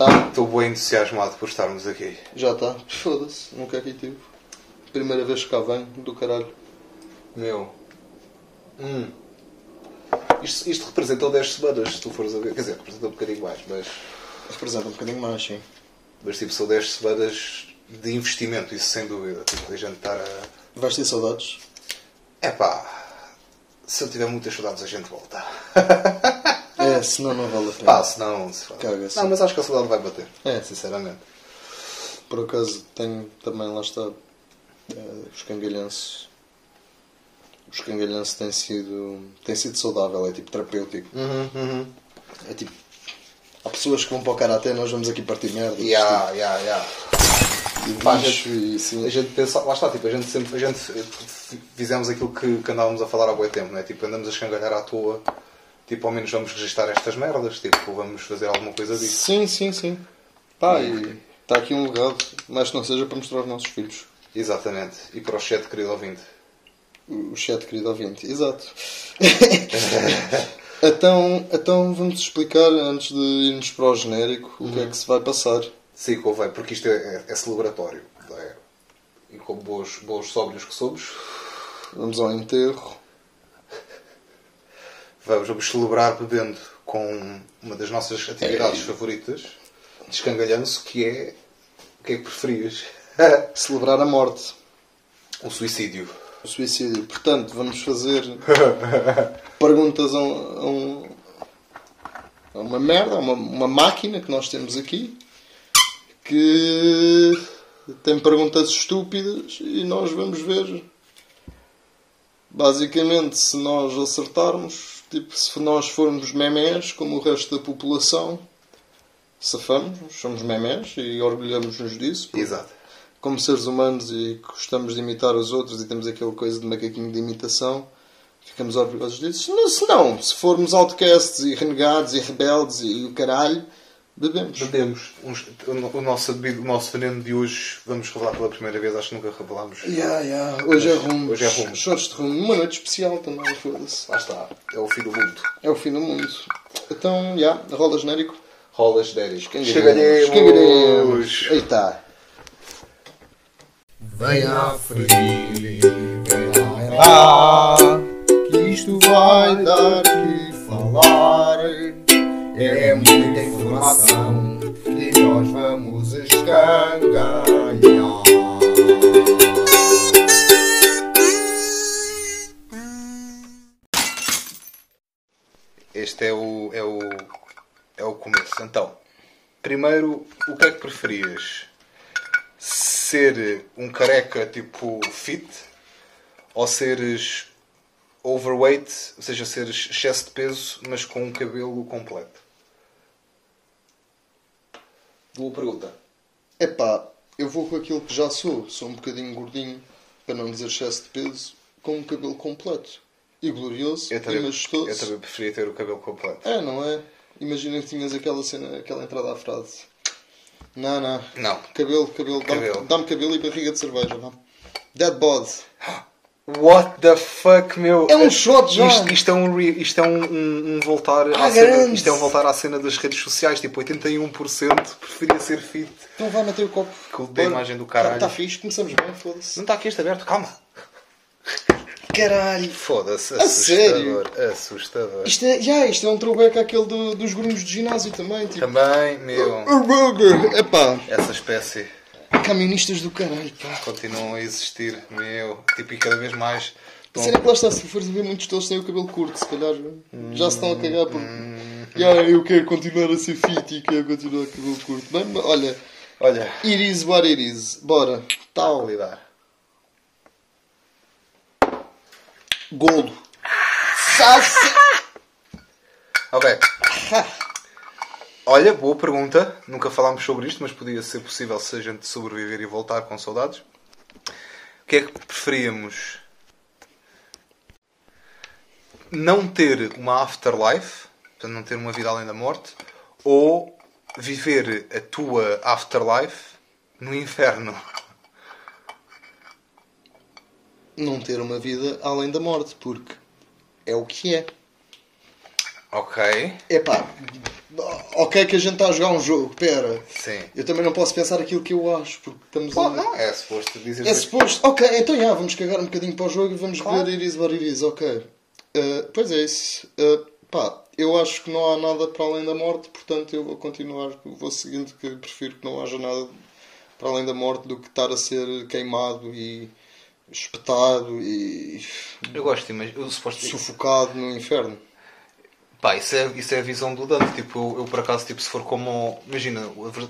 Tá? Estou bem entusiasmado por estarmos aqui. Já está. Foda-se, nunca aqui tive. Primeira vez que cá venho, do caralho. Meu. Hum. Isto, isto representou 10 semanas, se tu fores a ver. Quer dizer, representou um bocadinho mais, mas. Representa um bocadinho mais, sim. Mas tipo, são 10 semanas de investimento, isso sem dúvida. Tipo, a gente estar a. Vais ter saudades? É pá. Se eu tiver muitas saudades, a gente volta. É, senão não vale a pena. Pá, senão. Se. Caga-se. Não, mas acho que a saudade vai bater. É. Sinceramente. Por acaso tenho também, lá está, eh, os cangalhanços. Os cangalhanços têm sido, têm sido saudável, é tipo terapêutico. É tipo. Há pessoas que vão para o karatê, nós vamos aqui partir merda. Ya, ya, ya. E Pá, bicho, e sim. A gente pensa, lá está, tipo, a gente sempre, a gente fizemos aquilo que, que andávamos a falar há bom tempo, não é? Tipo, andamos a escangalhar à toa, tipo, ao menos vamos registrar estas merdas, tipo, vamos fazer alguma coisa disso. Sim, sim, sim. Pá, e está aqui um legado, mas que não seja para mostrar aos nossos filhos. Exatamente. E para o chat, querido ouvinte. O chat, querido ouvinte. Exato. então, então vamos explicar, antes de irmos para o genérico, o que é que se vai passar. Sim, convém, porque isto é, é, é celebratório. é? E como bons, bons sóbrios que somos, Vamos ao enterro. Vamos, celebrar bebendo com uma das nossas atividades favoritas, descangalhando-se, que é... O que é que preferias? Celebrar a morte. o suicídio. O suicídio. Portanto, vamos fazer perguntas a, um, a um- a uma merda, a uma, uma máquina que nós temos aqui que tem perguntas estúpidas e nós vamos ver. Basicamente, se nós acertarmos, tipo, se nós formos memés, como o resto da população, safamos, somos memés e orgulhamos-nos disso. Exato. como seres humanos e gostamos de imitar os outros e temos aquela coisa de macaquinho de imitação, ficamos orgulhosos disso. Não, se, não, se formos outcasts e renegados e rebeldes e o caralho, bebemos. Bebemos. Uns- o, nosso, bebido- o nosso veneno de hoje, vamos revelar pela primeira vez, acho que nunca revelámos. Yeah, yeah. Hoje é rumo. Hoje é rumo. Choros de rumo. Uma noite especial também, foda-se. Lá está. É o fim do mundo. É o fim do mundo. Então, já, rola genérico. Rolas dérias. Escangaremos. Aí está. Venha frio, vem lá, que isto vai dar que falar. É muita informação que nós vamos escangalhar. Este é o, é o, é o começo. Então, primeiro, o que é que preferias? Ser um careca tipo fit ou seres overweight, ou seja, seres excesso de peso, mas com um cabelo completo? Boa pergunta. Epá, eu vou com aquilo que já sou. Sou um bocadinho gordinho, para não dizer excesso de peso, com um cabelo completo. E glorioso, Eu e também, majestoso. eu também preferia ter o cabelo completo. É, não é? Imagina que tinhas aquela cena, aquela entrada à frase. Não, não. Não. Cabelo, cabelo. Dá-me Cabelo. dá-me cabelo e barriga de cerveja, vá. Dead bod. What the fuck, meu? É um shot já. Isto, isto é um, isto é um, um- um voltar Ah, à cena, isto é um voltar à cena das redes sociais. Tipo, 81% preferia ser fit. Então vai meter o copo. Que da imagem do caralho. Está fixe, começamos bem, foda-se. Não está aqui este aberto, calma. Caralho. Foda-se, A sério? assustador. Assustador. Isto é, já, isto é um throwback àquele do- dos grunhos de ginásio também. Tipo, Também, meu, Epá, essa espécie caministas do caralho, pá. continuam a existir, meu. Tipo, e cada vez mais. A cena é que lá está, se fores a ver muitos deles têm o cabelo curto, se calhar já se estão a cagar porque "Ya, eu quero continuar a ser fit e quero continuar com o cabelo curto. Bem, mas olha, Olha, it is what it is. Bora. Tal. qualidade. Golo. Salsa. Ok. Olha, boa pergunta. Nunca falámos sobre isto, mas podia ser possível se a gente sobreviver e voltar com saudades. O que é que preferíamos? Não ter uma afterlife, portanto, não ter uma vida além da morte, ou viver a tua afterlife no inferno? Não ter uma vida além da morte, porque é o que é. Ok. Epá, ok que a gente está a jogar um jogo, pera. Sim. Eu também não posso pensar aquilo que eu acho, porque estamos Pô, a... não, é suposto dizer É suposto. Ok, então já, vamos cagar um bocadinho para o jogo e vamos Claro. ver Iris what it is, ok. Uh, pois é isso. Uh, pá, eu acho que não há nada para além da morte, portanto eu vou continuar, vou seguindo que prefiro que não haja nada para além da morte do que estar a ser queimado e espetado e Eu gosto de imaginar. Eu suposto. sufocado no inferno. Pá, isso é, isso é a visão do Dante. Tipo, eu, eu, por acaso, tipo, se for como. Imagina,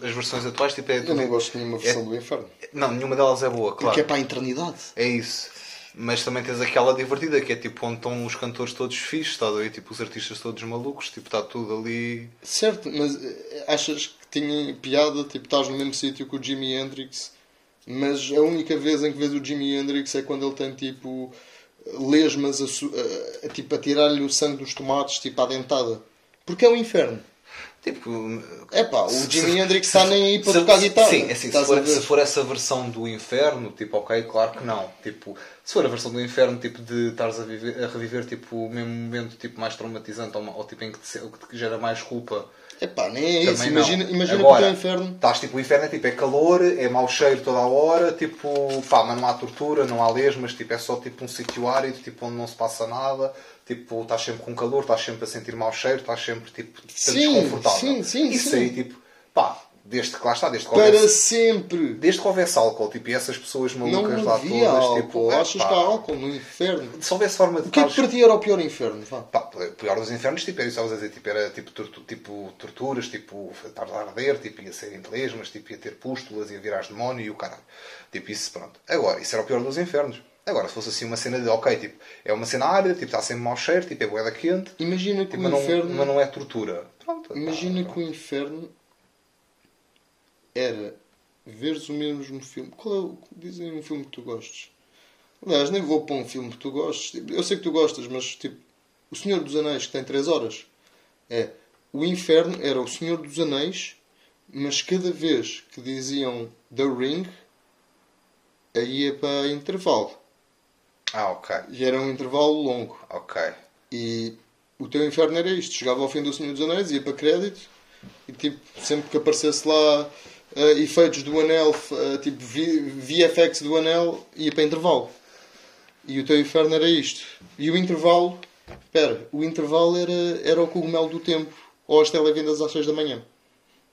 as versões atuais, tipo, é. Eu não gosto de nenhuma versão do inferno. Não, nenhuma delas é boa, claro. Porque é para a eternidade. É isso. Mas também tens aquela divertida que é tipo onde estão os cantores todos fixos, está aí, tipo os artistas todos malucos, tipo está tudo ali. Certo, mas eh, achas que tinha piada, tipo, estás no mesmo sítio que o Jimi Hendrix, mas a única vez em que vês o Jimi Hendrix é quando ele tem, tipo, lesmas a, a- a- tipo, a tirar-lhe o sangue dos tomates, tipo, à dentada. Porque é o inferno. Tipo. É pá, o Jimi Hendrix está nem aí para se- tocar guitarra. Sim, é assim, se for, se for essa versão do inferno, tipo, ok, claro que não. Tipo, se for a versão do inferno, tipo, de estares a, viver- a reviver tipo, o mesmo momento tipo, mais traumatizante ou, ou tipo, em que te, que te gera mais culpa. É pá, nem é isso. Não. Imagina, imagina que o Agora, teu inferno. Estás tipo, o inferno é tipo, é calor, é mau cheiro toda a hora, tipo, pá, mas não há tortura, não há lesmas, tipo, é só tipo um sítio árido, tipo, onde não se passa nada, tipo, estás sempre com calor, estás sempre a sentir mau cheiro, estás sempre tipo Sim, desconfortável. sim, sim, Isso sim. aí, tipo, pá, desde que lá está, desde que Para houvesse, sempre. desde que houvesse álcool, tipo, e essas pessoas Não malucas lá havia todas, álcool. tipo, Achas que há álcool no inferno? se houvesse forma de O que é para ti era o pior inferno? Vá. Pá, o pior dos infernos, tipo, era isso que estavas a dizer, tipo, era tipo, tortu- tipo torturas, tipo, estar a arder, tipo, ia ser inglês, mas tipo, ia ter pústulas, ia virar demónio e o caralho. Tipo, isso, pronto. Agora, isso era o pior dos infernos. Agora, se fosse assim uma cena de, ok, tipo, é uma cena árida, tipo, está sempre mau cheiro, tipo, é boeda quente, Imagina que tipo, o mas, não, inferno. mas não é tortura. Pronto. Imagina pá, que o inferno era veres o mesmo filme. Qual é o. Dizem um filme que tu gostes. Aliás, nem vou para um filme que tu gostes. Tipo, Eu sei que tu gostas, mas tipo. O Senhor dos Anéis, que tem 3 horas. É. O inferno era o Senhor dos Anéis, mas cada vez que diziam The Ring, aí ia para intervalo. Ah, ok, E era um intervalo longo. ok. E o teu inferno era isto. Chegava ao fim do Senhor dos Anéis, ia para crédito e tipo, sempre que aparecesse lá eh, efeitos do anel, eh, tipo VFX do anel, ia para intervalo. E o teu inferno era isto. E o intervalo, espera, o intervalo era, era o cogumelo do tempo, ou as televendas às 6 da manhã.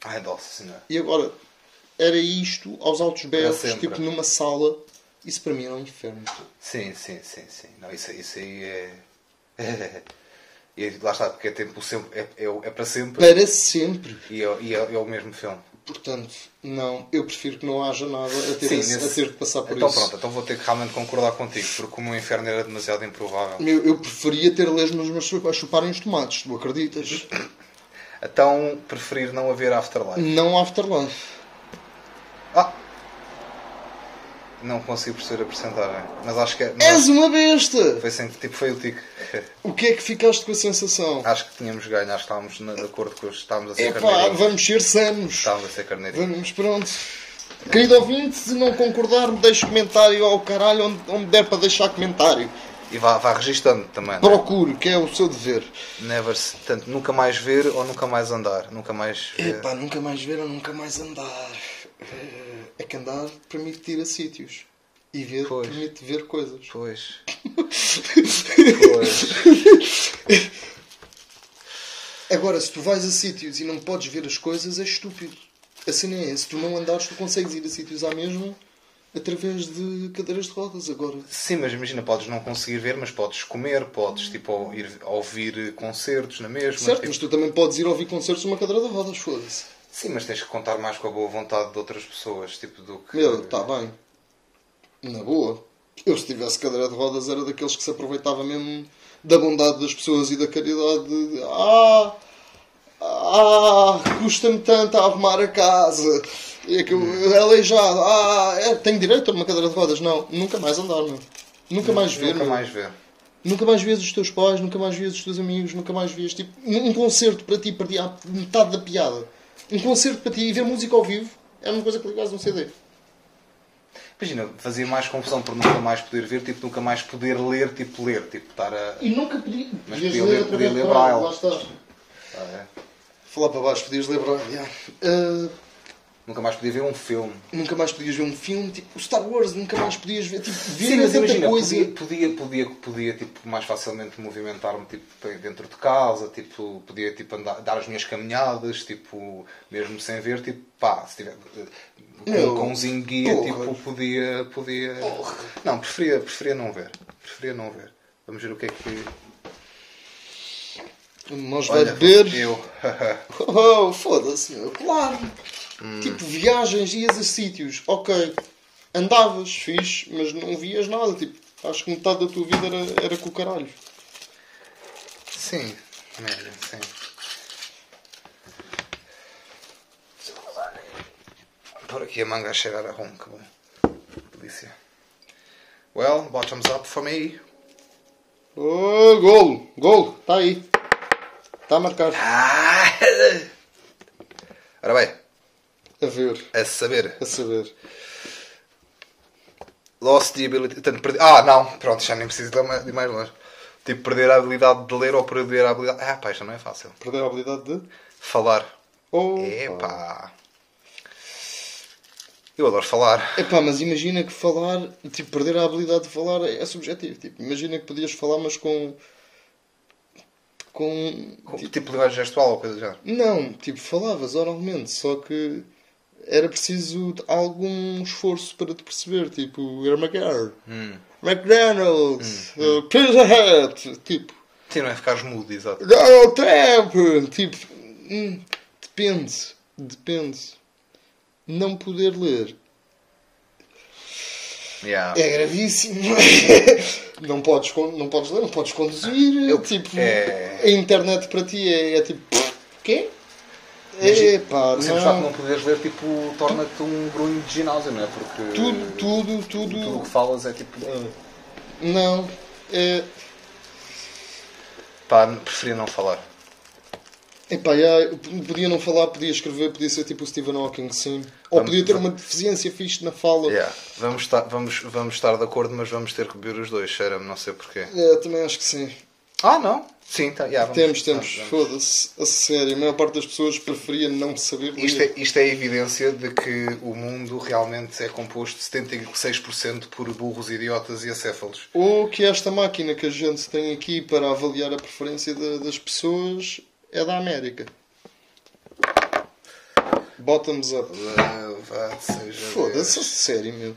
Ai, nossa senhora. E agora, era isto aos altos berros, tipo numa sala. Isso para mim era um inferno. Sim, sim, sim, sim. Não, isso, isso aí é... e lá está, porque é tempo sempre, é, é, é para sempre. Para sempre. E, é, e é, é o mesmo filme. Portanto, não, eu prefiro que não haja nada a ter, Sim, esse- nesse- a ter que passar por então isso. pronto, então vou ter que realmente concordar contigo, porque o meu inferno era demasiado improvável. Eu, eu preferia ter lesmas mas a chuparem os tomates, tu acreditas? Então preferir não haver afterlife. Não afterlife. Ah! Não consigo perceber a porcentagem, mas acho que é. És não, uma besta! foi sempre, tipo, foi o tico. O que é que ficaste com a sensação? Acho que tínhamos ganho, acho que estávamos na- de acordo com os. Estávamos a ser Epá, carneirinhos. vamos ser sanos. Estávamos a ser carneirinhos. Vamos, pronto. Querido ouvinte, se não concordar, deixe comentário ao caralho onde, onde der para deixar comentário. E vá, vá registando também. né? Procure, que é o seu dever. Never, se- portanto, nunca mais ver ou nunca mais andar. Nunca mais ver. Epá, nunca mais ver ou nunca mais andar. Que andar permite ir a sítios. E ver Pois. permite ver coisas. Pois. pois. Agora, se tu vais a sítios e não podes ver as coisas, é estúpido. A cena é, se tu não andares, tu consegues ir a sítios à mesma através de cadeiras de rodas. Agora, Sim, mas imagina, podes não conseguir ver, mas podes comer, podes tipo ir ouvir concertos na mesma. certo, tipo- mas tu também podes ir ouvir concertos numa cadeira de rodas, foda-se. Sim, mas tens que contar mais com a boa vontade de outras pessoas, tipo do que. Meu, está bem. Na boa. Eu, se tivesse cadeira de rodas, era daqueles que se aproveitava mesmo da bondade das pessoas e da caridade. De, ah, ah, custa-me tanto a arrumar a casa. E é que eu, é aleijado. Ah, é, tenho direito a uma cadeira de rodas. Não, nunca mais andar, meu. Nunca mais ver, Nunca meu. mais ver. Nunca mais vês os teus pais, nunca mais vês os teus amigos, nunca mais vês. Tipo, um um concerto para ti perdia a metade da piada. Um concerto para ti e ver música ao vivo era uma coisa que ligares num CD. Imagina, fazia mais confusão por nunca mais poder ver, tipo, nunca mais poder ler, tipo, ler, tipo, estar a. E nunca podia. Mas podias podia ler- podia ler braille, braille. Lá está. Ah, é? Falar para baixo, podias lembrar. yeah. Ah, Nunca mais podia ver um filme. nunca mais podias ver um filme, tipo o Star Wars, nunca mais podias ver, tipo, ver Sim, mas tanta imagina, coisa. podia, podia, podia, podia tipo, mais facilmente movimentar-me tipo, dentro de casa, tipo, podia tipo, andar, dar as minhas caminhadas, tipo, mesmo sem ver, tipo, pá, se tiver com Meu, um cãozinho guia, porra. tipo, podia. podia... Não, preferia, preferia não ver. Preferia não ver. Vamos ver o que é que. Nós vai beber. Eu. Oh, foda-se, meu, claro. Hum. Tipo, viagens, ias a sítios, ok. Andavas, fixe, mas não vias nada. Tipo, acho que metade da tua vida era, era com o caralho. Sim, média, sim. Por aqui a manga a cheirar a rum, que bom. Delícia. Well, bottoms up for me. Oh, golo, golo, está aí. Está a marcar. Ah! Ora bem, A ver, a saber. a saber. Lost the ability. Portanto, perdi... Ah, não, pronto, já nem preciso de mais- de ir mais longe. Tipo, perder a habilidade de ler ou perder a habilidade. Ah, pá, isto não é fácil. Perder a habilidade de. Falar. Oh, Epá. Eu adoro falar. Epá, mas imagina que falar, tipo, perder a habilidade de falar é subjetivo. Tipo, imagina que podias falar, mas com. com. Tipo, tipo linguagem gestual ou coisa do género. Não, tipo, falavas oralmente, só que era preciso algum esforço para te perceber. Tipo, Armageddon, Hum. McDonald's, uh, Pizza Hut, tipo, Sim, não é ficares mudo, exato. Donald Trump, tipo, hum, depende, depende. Não poder ler Yeah. é gravíssimo. não, podes, não podes ler, não podes conduzir. Eu- tipo, é- a internet para ti é, é tipo, quê? Mas Epá, O simples facto de não. não poderes ler, tipo, torna-te um grunho de ginásio, não é? Porque Tudo, tudo, tudo o tudo. que falas é tipo. ah, Não. É, Pá, preferia não falar. epá, já, eu podia não falar, podia escrever, podia ser tipo o Stephen Hawking, sim. Ou Vamos- podia ter uma deficiência fixe na fala. Yeah. Vamos, estar, vamos, vamos estar de acordo, mas vamos ter que beber os dois, cheira-me, não sei porquê. É, também acho que sim. Ah, não? Sim, tá, yeah, vamos, temos, temos. Foda-se. A sério, a maior parte das pessoas preferia não saber ler. Isto é, isto é evidência de que o mundo realmente é composto de 76% por burros, idiotas e acéfalos. Ou que esta máquina que a gente tem aqui para avaliar a preferência da- das pessoas é da América. Bottoms up. Foda-se, a sério, meu.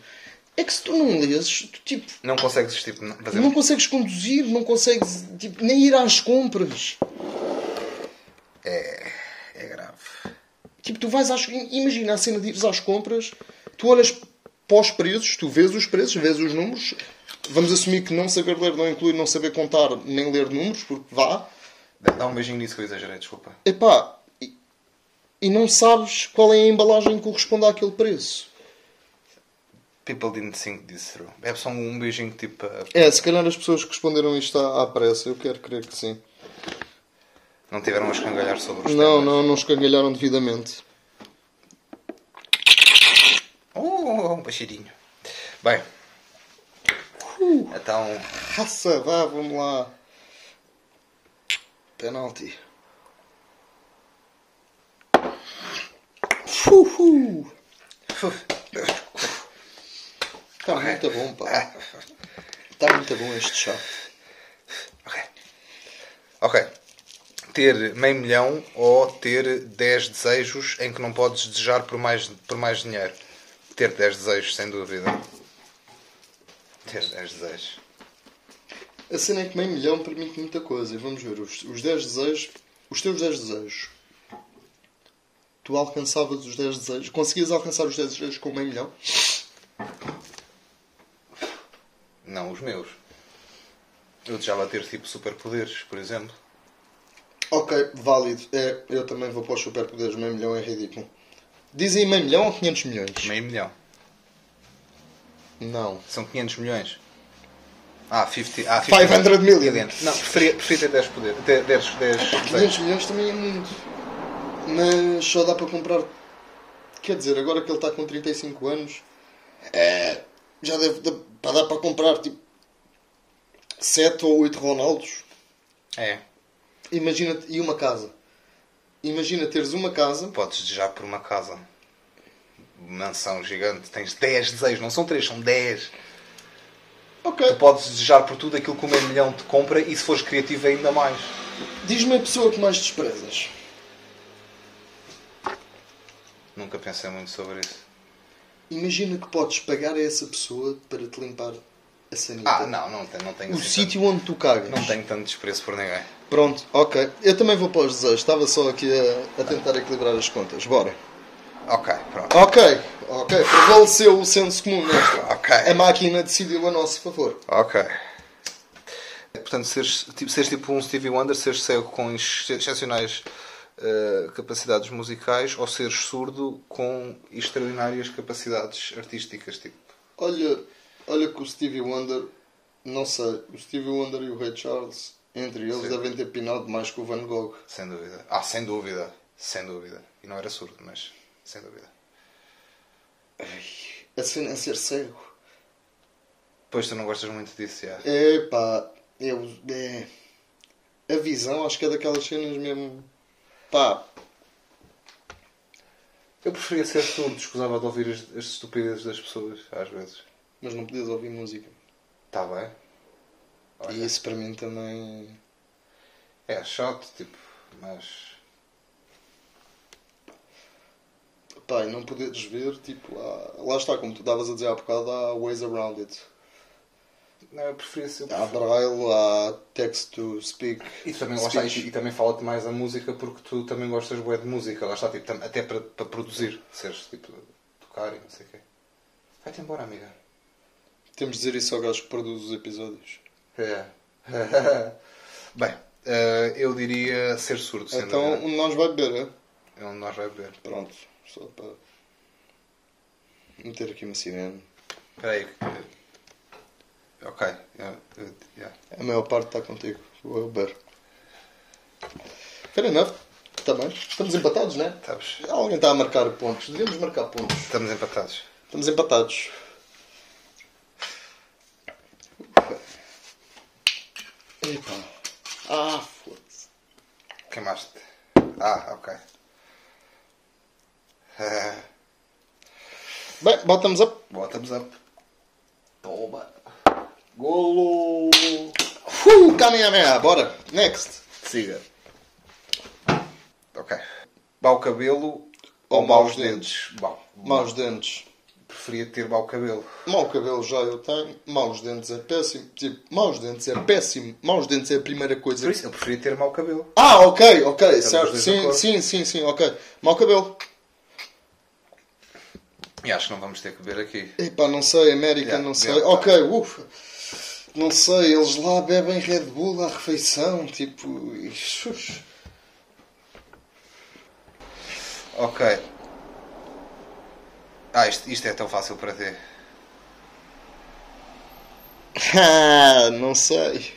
É que se tu não lês, tu, tipo, Não consegues tipo, fazer. não consegues conduzir, não consegues tipo, nem ir às compras. É, é grave. Tipo, tu vais às... Imagina a cena de ires às compras, tu olhas para os preços, tu vês os preços, vês os números. Vamos assumir que não saber ler não inclui não saber contar nem ler números, porque vá. Dá um beijinho nisso que eu exagerei, desculpa. Epá, e, e não sabes qual é a embalagem que corresponde àquele preço. People didn't think this through. É só um beijinho tipo. a- É, se calhar as pessoas que responderam isto à, à pressa, eu quero crer que sim. Não tiveram a escangalhar sobre os Não, temas. não, não escangalharam devidamente. Oh, um baixeirinho. Bem. Então. Raça, vá, vamos lá. Penalti. Fuhu. Está muito bom, pá. Está muito bom este chá. Ok. Ok. Ter meio milhão ou ter 10 desejos em que não podes desejar por mais, por mais dinheiro. Ter 10 desejos, sem dúvida. Ter 10 desejos. A cena é que meio milhão permite muita coisa. Vamos ver, os, os 10 desejos, os teus 10 desejos, tu alcançavas os 10 desejos, conseguias alcançar os 10 desejos com meio milhão? Não os meus. Eu desejava ter tipo superpoderes, por exemplo. Ok, válido. É, eu também vou para os superpoderes. Meio milhão é ridículo. Dizem meio milhão ou 500 milhões? Meio milhão. Não. São 500 milhões. Ah, 50, ah, 50 500 million. Não, preferia, preferia ter 10 poderes. Ter 10, 10 500 desejos. milhões também é muito. Mas só dá para comprar. Quer dizer, agora que ele está com 35 anos, é, já deve dar para dar para comprar tipo 7 ou 8 Ronaldos. É. Imagina e uma casa. Imagina teres uma casa. Podes desejar por uma casa. Mansão gigante. Tens 10 desejos. Não são 3, são 10. Ok. Tu podes desejar por tudo aquilo que o meio milhão te compra e se fores criativo ainda mais. Diz-me a pessoa que mais desprezas. Nunca pensei muito sobre isso. Imagina que podes pagar a essa pessoa para te limpar a sanita. Ah, não, não tenho, não tenho O assim sítio onde tu cagas. tanto- Não tenho tanto desprezo por ninguém. Pronto, ok. Eu também vou para os desejos. Estava só aqui a, a tentar equilibrar as contas. Bora. Ok, pronto. Ok, ok. Prevaleceu o senso comum nesta. Ok. A máquina decidiu a nosso favor. Ok. Portanto, seres tipo, seres tipo um Stevie Wonder, seres cego com ex- excepcionais eh, capacidades musicais ou seres surdo com extraordinárias capacidades artísticas. Tipo. Olha, olha que o Stevie Wonder, não sei, o Stevie Wonder e o Ray Charles, entre eles, Sim. devem ter pinado mais que o Van Gogh. Sem dúvida. Ah, sem dúvida. Sem dúvida. E não era surdo, mas sem dúvida. A cena é ser cego. Pois tu não gostas muito disso, já. Epá, eu. É, a visão acho que é daquelas cenas mesmo. Pá, Eu preferia ser surdo, escusava de ouvir as, as estupidezes das pessoas, às vezes. mas não podias ouvir música. Está bem? Olha, E isso para mim também. É chato, tipo, mas. Pá, e não poderes ver, tipo, há- lá está, como tu estavas a dizer há bocado, há ways around it. Não, eu preferia ser. Há braille, há text to speak. E também, está, speech. e, e também fala-te mais a música porque tu também gostas bué de música, lá está, tipo, tam- até para, para produzir, seres tipo, tocar e não sei o quê. Vai-te embora, amiga. Temos de dizer isso ao gajo que produz os episódios. É. Bem, eh, eu diria ser surdo, então, dúvida. um de nós vai beber, é? É onde nós vai beber. Pronto, só para meter aqui uma sirene. Espera aí. que- Ok. yeah, yeah. A maior parte está contigo, vou beber. Fair enough, também. Estamos empatados, não é? Estamos, Alguém está a marcar pontos. Devemos marcar pontos. estamos empatados. Estamos empatados. Epá. Ah, foda-se. Queimaste. Ah, ok. Eh, Bem, bottoms up. Bottoms up. Toma. Golo. Uh, Kamehameha. Bora. Next. Siga. Ok. Mau cabelo Ou ou maus dentes? Bom, Maus dentes. preferia ter mau cabelo. Mau cabelo já eu tenho. Maus dentes é péssimo. Tipo, maus dentes é péssimo. Maus dentes é a primeira coisa. Por isso, eu preferia ter mau cabelo. Ah, ok, ok, certo. dois de Sim, sim, sim, sim, ok. Mau cabelo. E acho que não vamos ter que beber aqui. Epá, não sei, América, Yeah, não sei. yeah, ok, ufa. Não sei, eles lá bebem Red Bull à refeição, tipo. xux. Ok. Ah, isto, isto é tão fácil para ti. Não sei.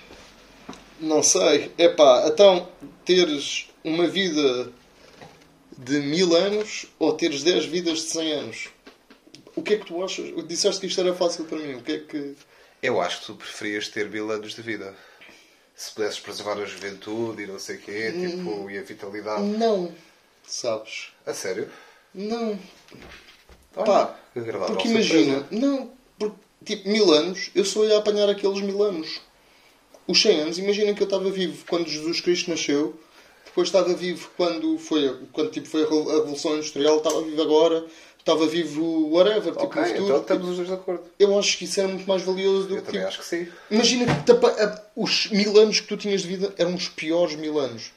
Não sei. Epá, então teres uma vida de mil anos ou teres 10 vidas de 100 anos? O que é que tu achas? Disseste que isto era fácil para mim. O que é que. Eu acho que tu preferias ter mil anos de vida. Se pudesses preservar a juventude e não sei o quê, tipo, e a vitalidade. Não. Sabes? A sério? Não. Olha, Pá, agradável Porque surpresa. imagina, não, porque tipo, mil anos, eu só ia apanhar aqueles mil anos. Os 100 anos, imagina que eu estava vivo quando Jesus Cristo nasceu, depois estava vivo quando foi, a- quando, tipo, foi a a Revolução Industrial, estava vivo agora, estava vivo whatever, tipo, Ok, no futuro. então estamos os dois de acordo. Eu acho que isso era muito mais valioso do Eu que. também Tipo, acho que sim. Imagina que te apa- a- os mil anos que tu tinhas de vida eram os piores mil anos.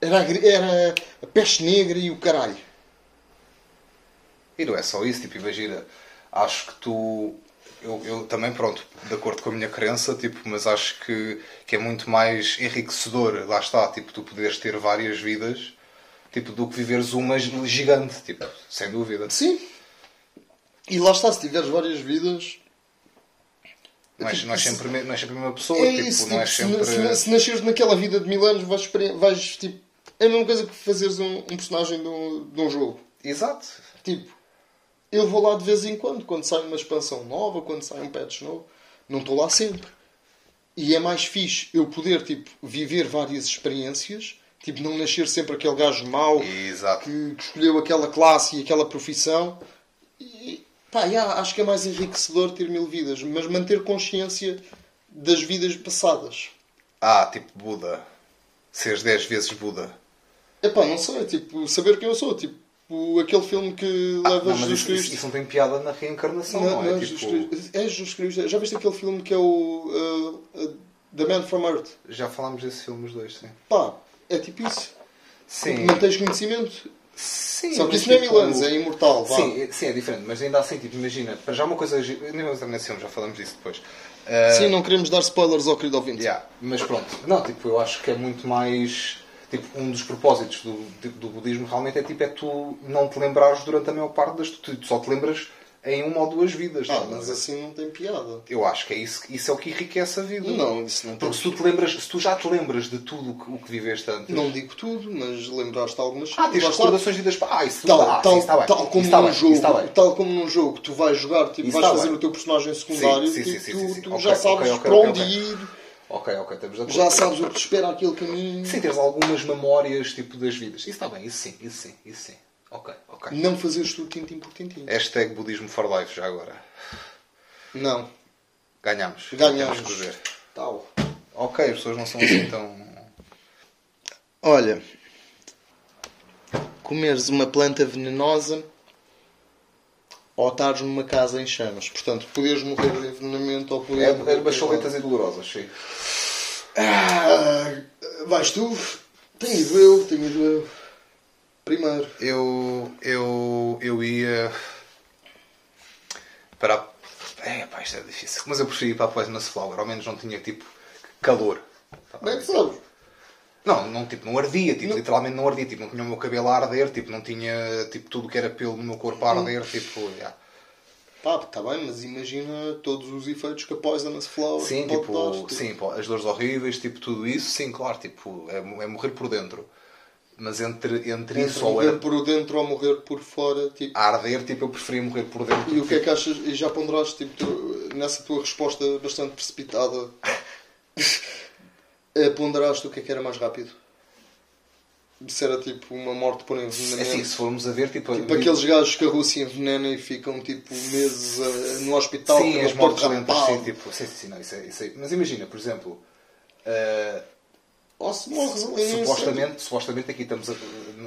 Era a, era a peste negra e o caralho. E não é só isso, tipo, imagina, acho que tu. Eu, eu também, pronto, de acordo com a minha crença, tipo, mas acho que, que é muito mais enriquecedor, lá está, tipo, tu poderes ter várias vidas, tipo, do que viveres uma gigante, tipo, sem dúvida. Sim. E lá está, se tiveres várias vidas, Não és, Tipo, não és se- sempre, me- não és sempre a mesma pessoa, É tipo, isso, não tipo, és se, sempre. se, se nasceres naquela vida de mil anos, vais, vais tipo. É a mesma coisa que fazeres um, um personagem de um, de um jogo. Exato. Tipo, eu vou lá de vez em quando, quando sai uma expansão nova, quando sai um patch novo, não estou lá sempre. E é mais fixe eu poder, tipo, viver várias experiências, Tipo, não nascer sempre aquele gajo mau que, que escolheu aquela classe e aquela profissão. E, pá, yeah, acho que é mais enriquecedor ter mil vidas, mas manter consciência das vidas passadas. Ah, tipo Buda. Seres 10 vezes Buda. Epá, não sei, tipo, saber quem eu sou. Tipo, aquele filme que Ah, leva não, Jesus isso, Cristo. isso, não tem piada na reencarnação, Não, não, não é? é tipo, Jesus Cristo. É Jesus Cristo. Já viste aquele filme que é o uh, uh, The Man from Earth? Já falámos desse filme os dois, sim. Pá, é tipo isso. Sim. Mantens conhecimento. Sim, Só que isso não é tipo, mil anos, é imortal. Vá. Sim, é- sim, é diferente, mas ainda assim, tipo, imagina, para já uma coisa. Nem vamos nesse filme, já falamos disso depois. Ah, Sim, não queremos dar spoilers ao querido ouvinte. Yeah, mas pronto, não, tipo, eu acho que é muito mais. Tipo, um dos propósitos do, do budismo realmente é tipo, é tu não te lembrares durante a maior parte das. Tu, tu só te lembras em uma ou duas vidas. Ah, tá? mas assim não tem piada. Eu acho que é isso, isso é o que enriquece a vida. Não, isso não tem Porque se tu te lembras, se tu já te lembras de tudo o que, viveste antes. Não digo tudo, mas lembraste algumas Ah, tens Lá está. recordações de vidas. Ah, isso Tal, ah, tal, sim, está bem. tal como num bem, jogo, tal como num jogo, tu vais jogar, tipo, Isso vais fazer bem. o teu personagem secundário, Sim, sim, tipo, sim, tu, sim, sim. tu Ok, já sabes ok, ok, para onde ir, Ok, ok, estamos de acordo. já sabes o que te espera aquele caminho. Sim, teres algumas memórias tipo das vidas. Isso está bem, isso sim, isso sim, isso sim. Ok, ok. Não fazeres tudo tintim por tintim. Hashtag budismo for life já agora. Não. Ganhamos. Ganhamos. Temos que ver. Tal. Ok, as pessoas não são assim tão. Olha, comeres uma planta venenosa ou estares numa casa em chamas. Portanto, poderes morrer de envenenamento ou É, poderes... é bacholetas e dolorosas, sim. Ah, vais tu? Tenho ido eu, tenho ido eu. Primeiro. Eu. Eu. Eu ia. Para. a- É, pá, isto é difícil. Mas eu preferi ir para a Poisonous Flower. Ao menos não tinha tipo. calor. Como é que sabes? Não, não, tipo, não ardia, tipo, Não. literalmente não ardia, tipo, não tinha o meu cabelo a arder, tipo, não tinha tipo, tudo que era pelo no meu corpo a arder, tipo, yeah. Pá, está bem, mas imagina todos os efeitos que a Poisonous Flower Sim, pode tipo, dar. tipo. sim, pô, as dores horríveis, tipo, tudo isso, sim, claro, tipo, é, é morrer por dentro. Mas entre, entre, Entre isso ou morrer a, por dentro ou morrer por fora, tipo... a arder, tipo, eu preferia morrer por dentro. E o que é que achas? E já ponderaste tipo, tu- nessa tua resposta bastante precipitada? eh, ponderaste o que é que era mais rápido? Se era tipo uma morte por envenenamento. Assim, se formos a ver, tipo, Tipo aqueles gajos que a Rússia envenena e ficam tipo meses eh, no hospital sim, as mortes lentas, sim, tipo, sim, sim, não, isso é, isso é- Mas imagina, por exemplo, ah, Ou se morres ali no supostamente, supostamente aqui estamos a-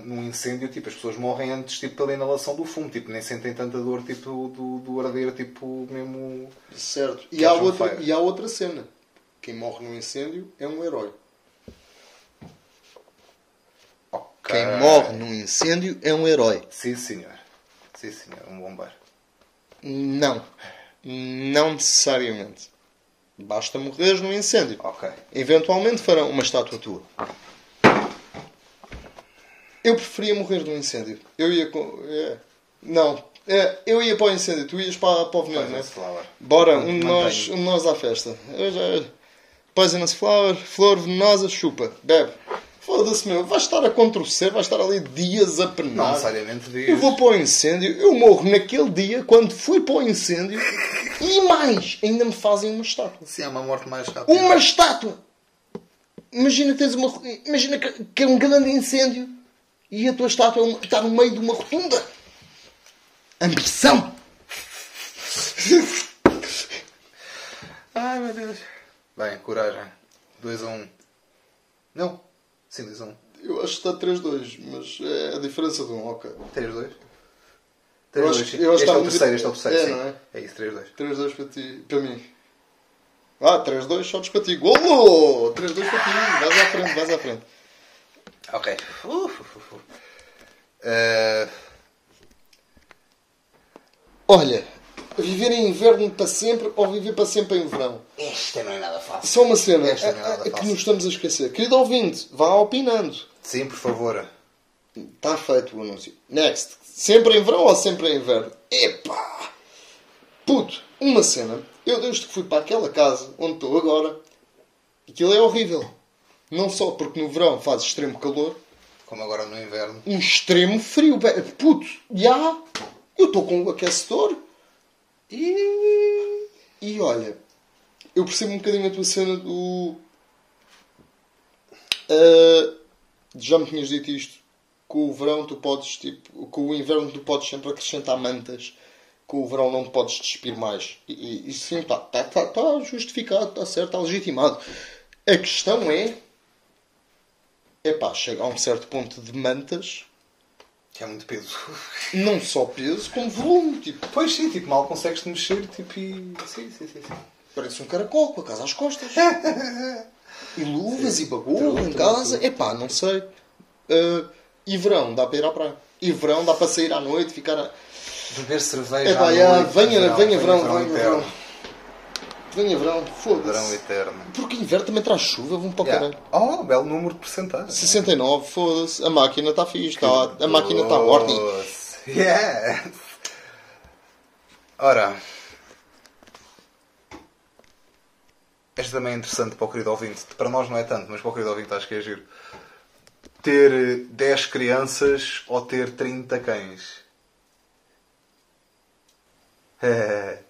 num incêndio, tipo, as pessoas morrem antes tipo, pela inalação do fumo, tipo, nem sentem tanta dor tipo, do, do arder, tipo, mesmo. Certo. E há, outra, fire. e há outra cena. Quem morre no incêndio é um herói. Ok. Quem morre num incêndio é um herói. Sim, senhor. Sim, senhor. Um bombeiro. Não. Não necessariamente. Basta morreres num incêndio. Ok. Eventualmente farão uma estátua tua. Eu preferia morrer num incêndio. Eu ia com. é. Não. É, eu ia para o incêndio, tu ias para, para o veneno, é? Flower. Bora, um de, nós, um de nós à festa. Poisonous flower, flor venenosa, chupa, bebe. Foda-se, meu, vais estar a contorcer, vais estar ali dias a Não penar. necessariamente dias. Eu vou para o incêndio, eu morro naquele dia, quando fui para o incêndio, e mais, ainda me fazem uma estátua. Sim, é uma morte mais rápida. Uma estátua! Imagina que tens uma. Imagina que, é um grande incêndio e a tua estátua é está no meio de uma rotunda. Ambição! Ai, meu Deus. Bem, coragem. 2 a 1. Um. Não. Sim, 2 a 1. Um. Eu acho que está 3-2, mas é a diferença de um, ok. 3 2. Eu 3 acho 2. que- eu acho Este é o terceiro, muito- este é o terceiro, É, sim. não é? É isso, 3 2. 3-2 para ti, para mim. Ah, 3-2 shots para ti. Golo! 3-2 para ti. Vais à frente, vais à frente. Ok. Uf, uf. Eh, Olha, viver em inverno para sempre ou viver para sempre em verão? Esta não é nada fácil. Só uma cena Esta não é a- a- nada que nos estamos a esquecer. Querido ouvinte, vá opinando. Sim, por favor. Está feito o anúncio. Next. Sempre em verão ou sempre em inverno? Epá! Puto, uma cena. Eu desde que fui para aquela casa onde estou agora, aquilo é horrível. Não só porque no verão faz extremo calor, Como agora no inverno. um extremo frio. Puto, já, eu estou com o aquecedor e, e olha, eu percebo um bocadinho a tua cena do. ah, já me tinhas dito isto. Com o verão tu podes, tipo, com o inverno tu podes sempre acrescentar mantas. Com o verão não podes despir mais. E, e, e sim, está tá, tá, tá justificado, está certo, está legitimado. A questão é. É pá, chega a um certo ponto de mantas, Que é muito peso. não só peso, como volume. Tipo, Pois sim, tipo, mal consegues-te mexer, tipo, e... Sim, sim, sim, sim. parece um caracol com a casa às costas. e luvas e bagulho em casa. É pá, não sei. Ah, e verão, dá para ir à praia. E verão, dá para sair à noite, ficar. A... Beber cerveja É pá, já, noite, venha, venha verão, venha eterno. verão. Venha verão, Verão foda-se. eterno. Porque inverno também traz chuva, vão para o caralho. Oh, belo número de porcentagem. 69, foda-se. A máquina está fixe, tá, a máquina está. Doce. Yeah. Ora. Este também é interessante para o querido ouvinte. Para nós não é tanto, mas para o querido ouvinte acho que é giro. Ter eh, 10 crianças ou ter 30 cães? É.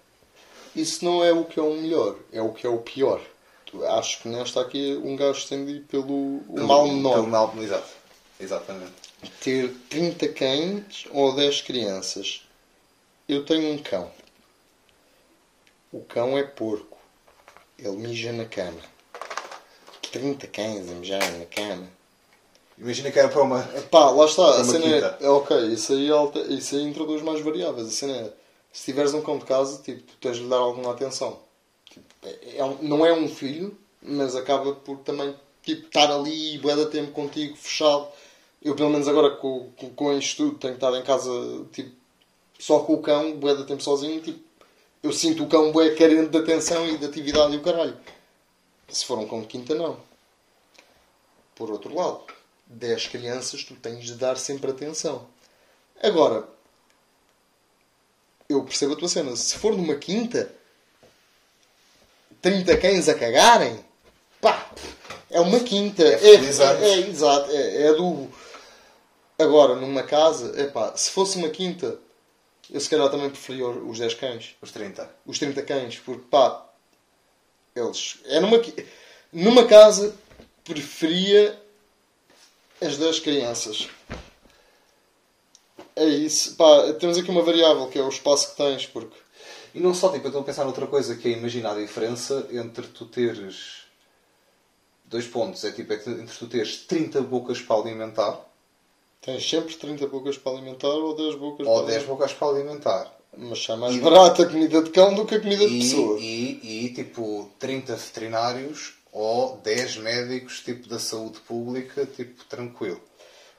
Isso não é o que é o melhor, é o que é o pior. Acho que nesta aqui um gajo estende pelo o mal Pelo menor. mal, exato. Exatamente. Ter 30 cães ou 10 crianças. Eu tenho um cão. O cão é porco. Ele mija na cama. 30 cães a mijar na cama. Imagina que era para uma. Pá, lá está. A cena é, é ok, isso aí, alta, isso aí introduz mais variáveis. A cena é, se tiveres um cão de casa, tipo, tens de lhe dar alguma atenção. Tipo, é, é um- não é um filho, mas acaba por também tipo, estar ali bué de tempo contigo, fechado. Eu, pelo menos agora com, com, com isto tudo, tenho estado em casa tipo, só com o cão, bué de tempo sozinho. Tipo, eu sinto o cão bué carente de atenção e de atividade e o caralho. Se for um cão de quinta, não. Por outro lado, 10 crianças, tu tens de dar sempre atenção. Agora, eu percebo a tua cena. Se for numa quinta, 30 cães a cagarem, pá, é uma quinta. É É, é, é, exato, é, é adubo. Agora, numa casa, é pá, se fosse uma quinta, eu se calhar também preferia os 10 cães Os 30. os 30 cães, porque pá, eles. É numa, numa casa, preferia as 10 crianças. É isso, pá, temos aqui uma variável que é o espaço que tens, porque E não só, tipo, eu estou a pensar noutra coisa que é imaginar a diferença entre tu teres. Dois pontos. É tipo, é entre tu teres 30 bocas para alimentar tens sempre 30 bocas para alimentar ou 10 bocas ou para 10 bocas para alimentar. Mas sai mais E- barata a comida de cão do que a comida de E, pessoa. e, e, tipo 30 veterinários ou 10 médicos tipo da saúde pública, tipo tranquilo.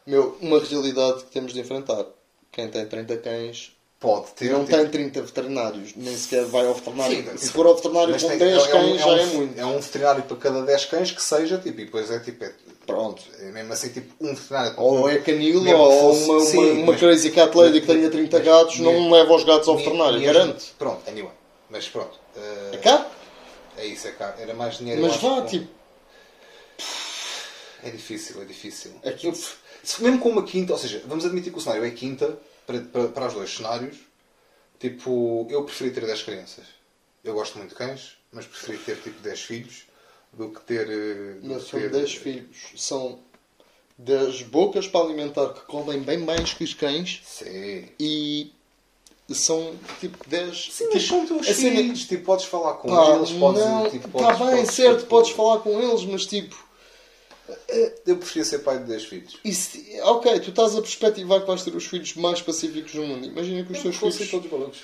Meu, uma realidade que temos de enfrentar. Quem tem 30 cães Pode ter. não tem 30 veterinários, nem sequer vai ao veterinário. Sim, Se for ao veterinário mas com tem- 10 é um- cães, é já um, é muito. É um veterinário para cada 10 cães que seja, tipo, e depois é tipo. É, Pronto. é mesmo assim, tipo, um veterinário. Ou é canil, ou fosse- uma, uma, sim, uma mas- crazy cat lady que tenha 30 gatos, não mesmo- leva os gatos ao veterinário, garante. Pronto, anyway. Mas pronto. eh, É caro? É isso, é caro. Era mais dinheiro. Mas vá, tipo, É difícil, é difícil. Aquilo- Se- Mesmo com uma quinta, ou seja, vamos admitir que o cenário é quinta para, para, para os dois cenários. Tipo, eu preferi ter 10 crianças. Eu gosto muito de cães, mas preferi ter tipo 10 filhos do que ter. eh, do mas que são ter 10 filhos, são 10 bocas para alimentar que comem bem mais que os cães Sim. e são tipo 10. Sim, mas tipo, são teus a cena- filhos, tipo, podes falar com Pá, eles, podes. não, tipo, tá bem, podes, certo, tipo, podes falar com eles, mas tipo. Eu preferia ser pai de 10 filhos. Isso, ok, tu estás a perspectivar que vais ter os filhos mais pacíficos do mundo. Imagina que os teus Fossem filhos. todos malucos.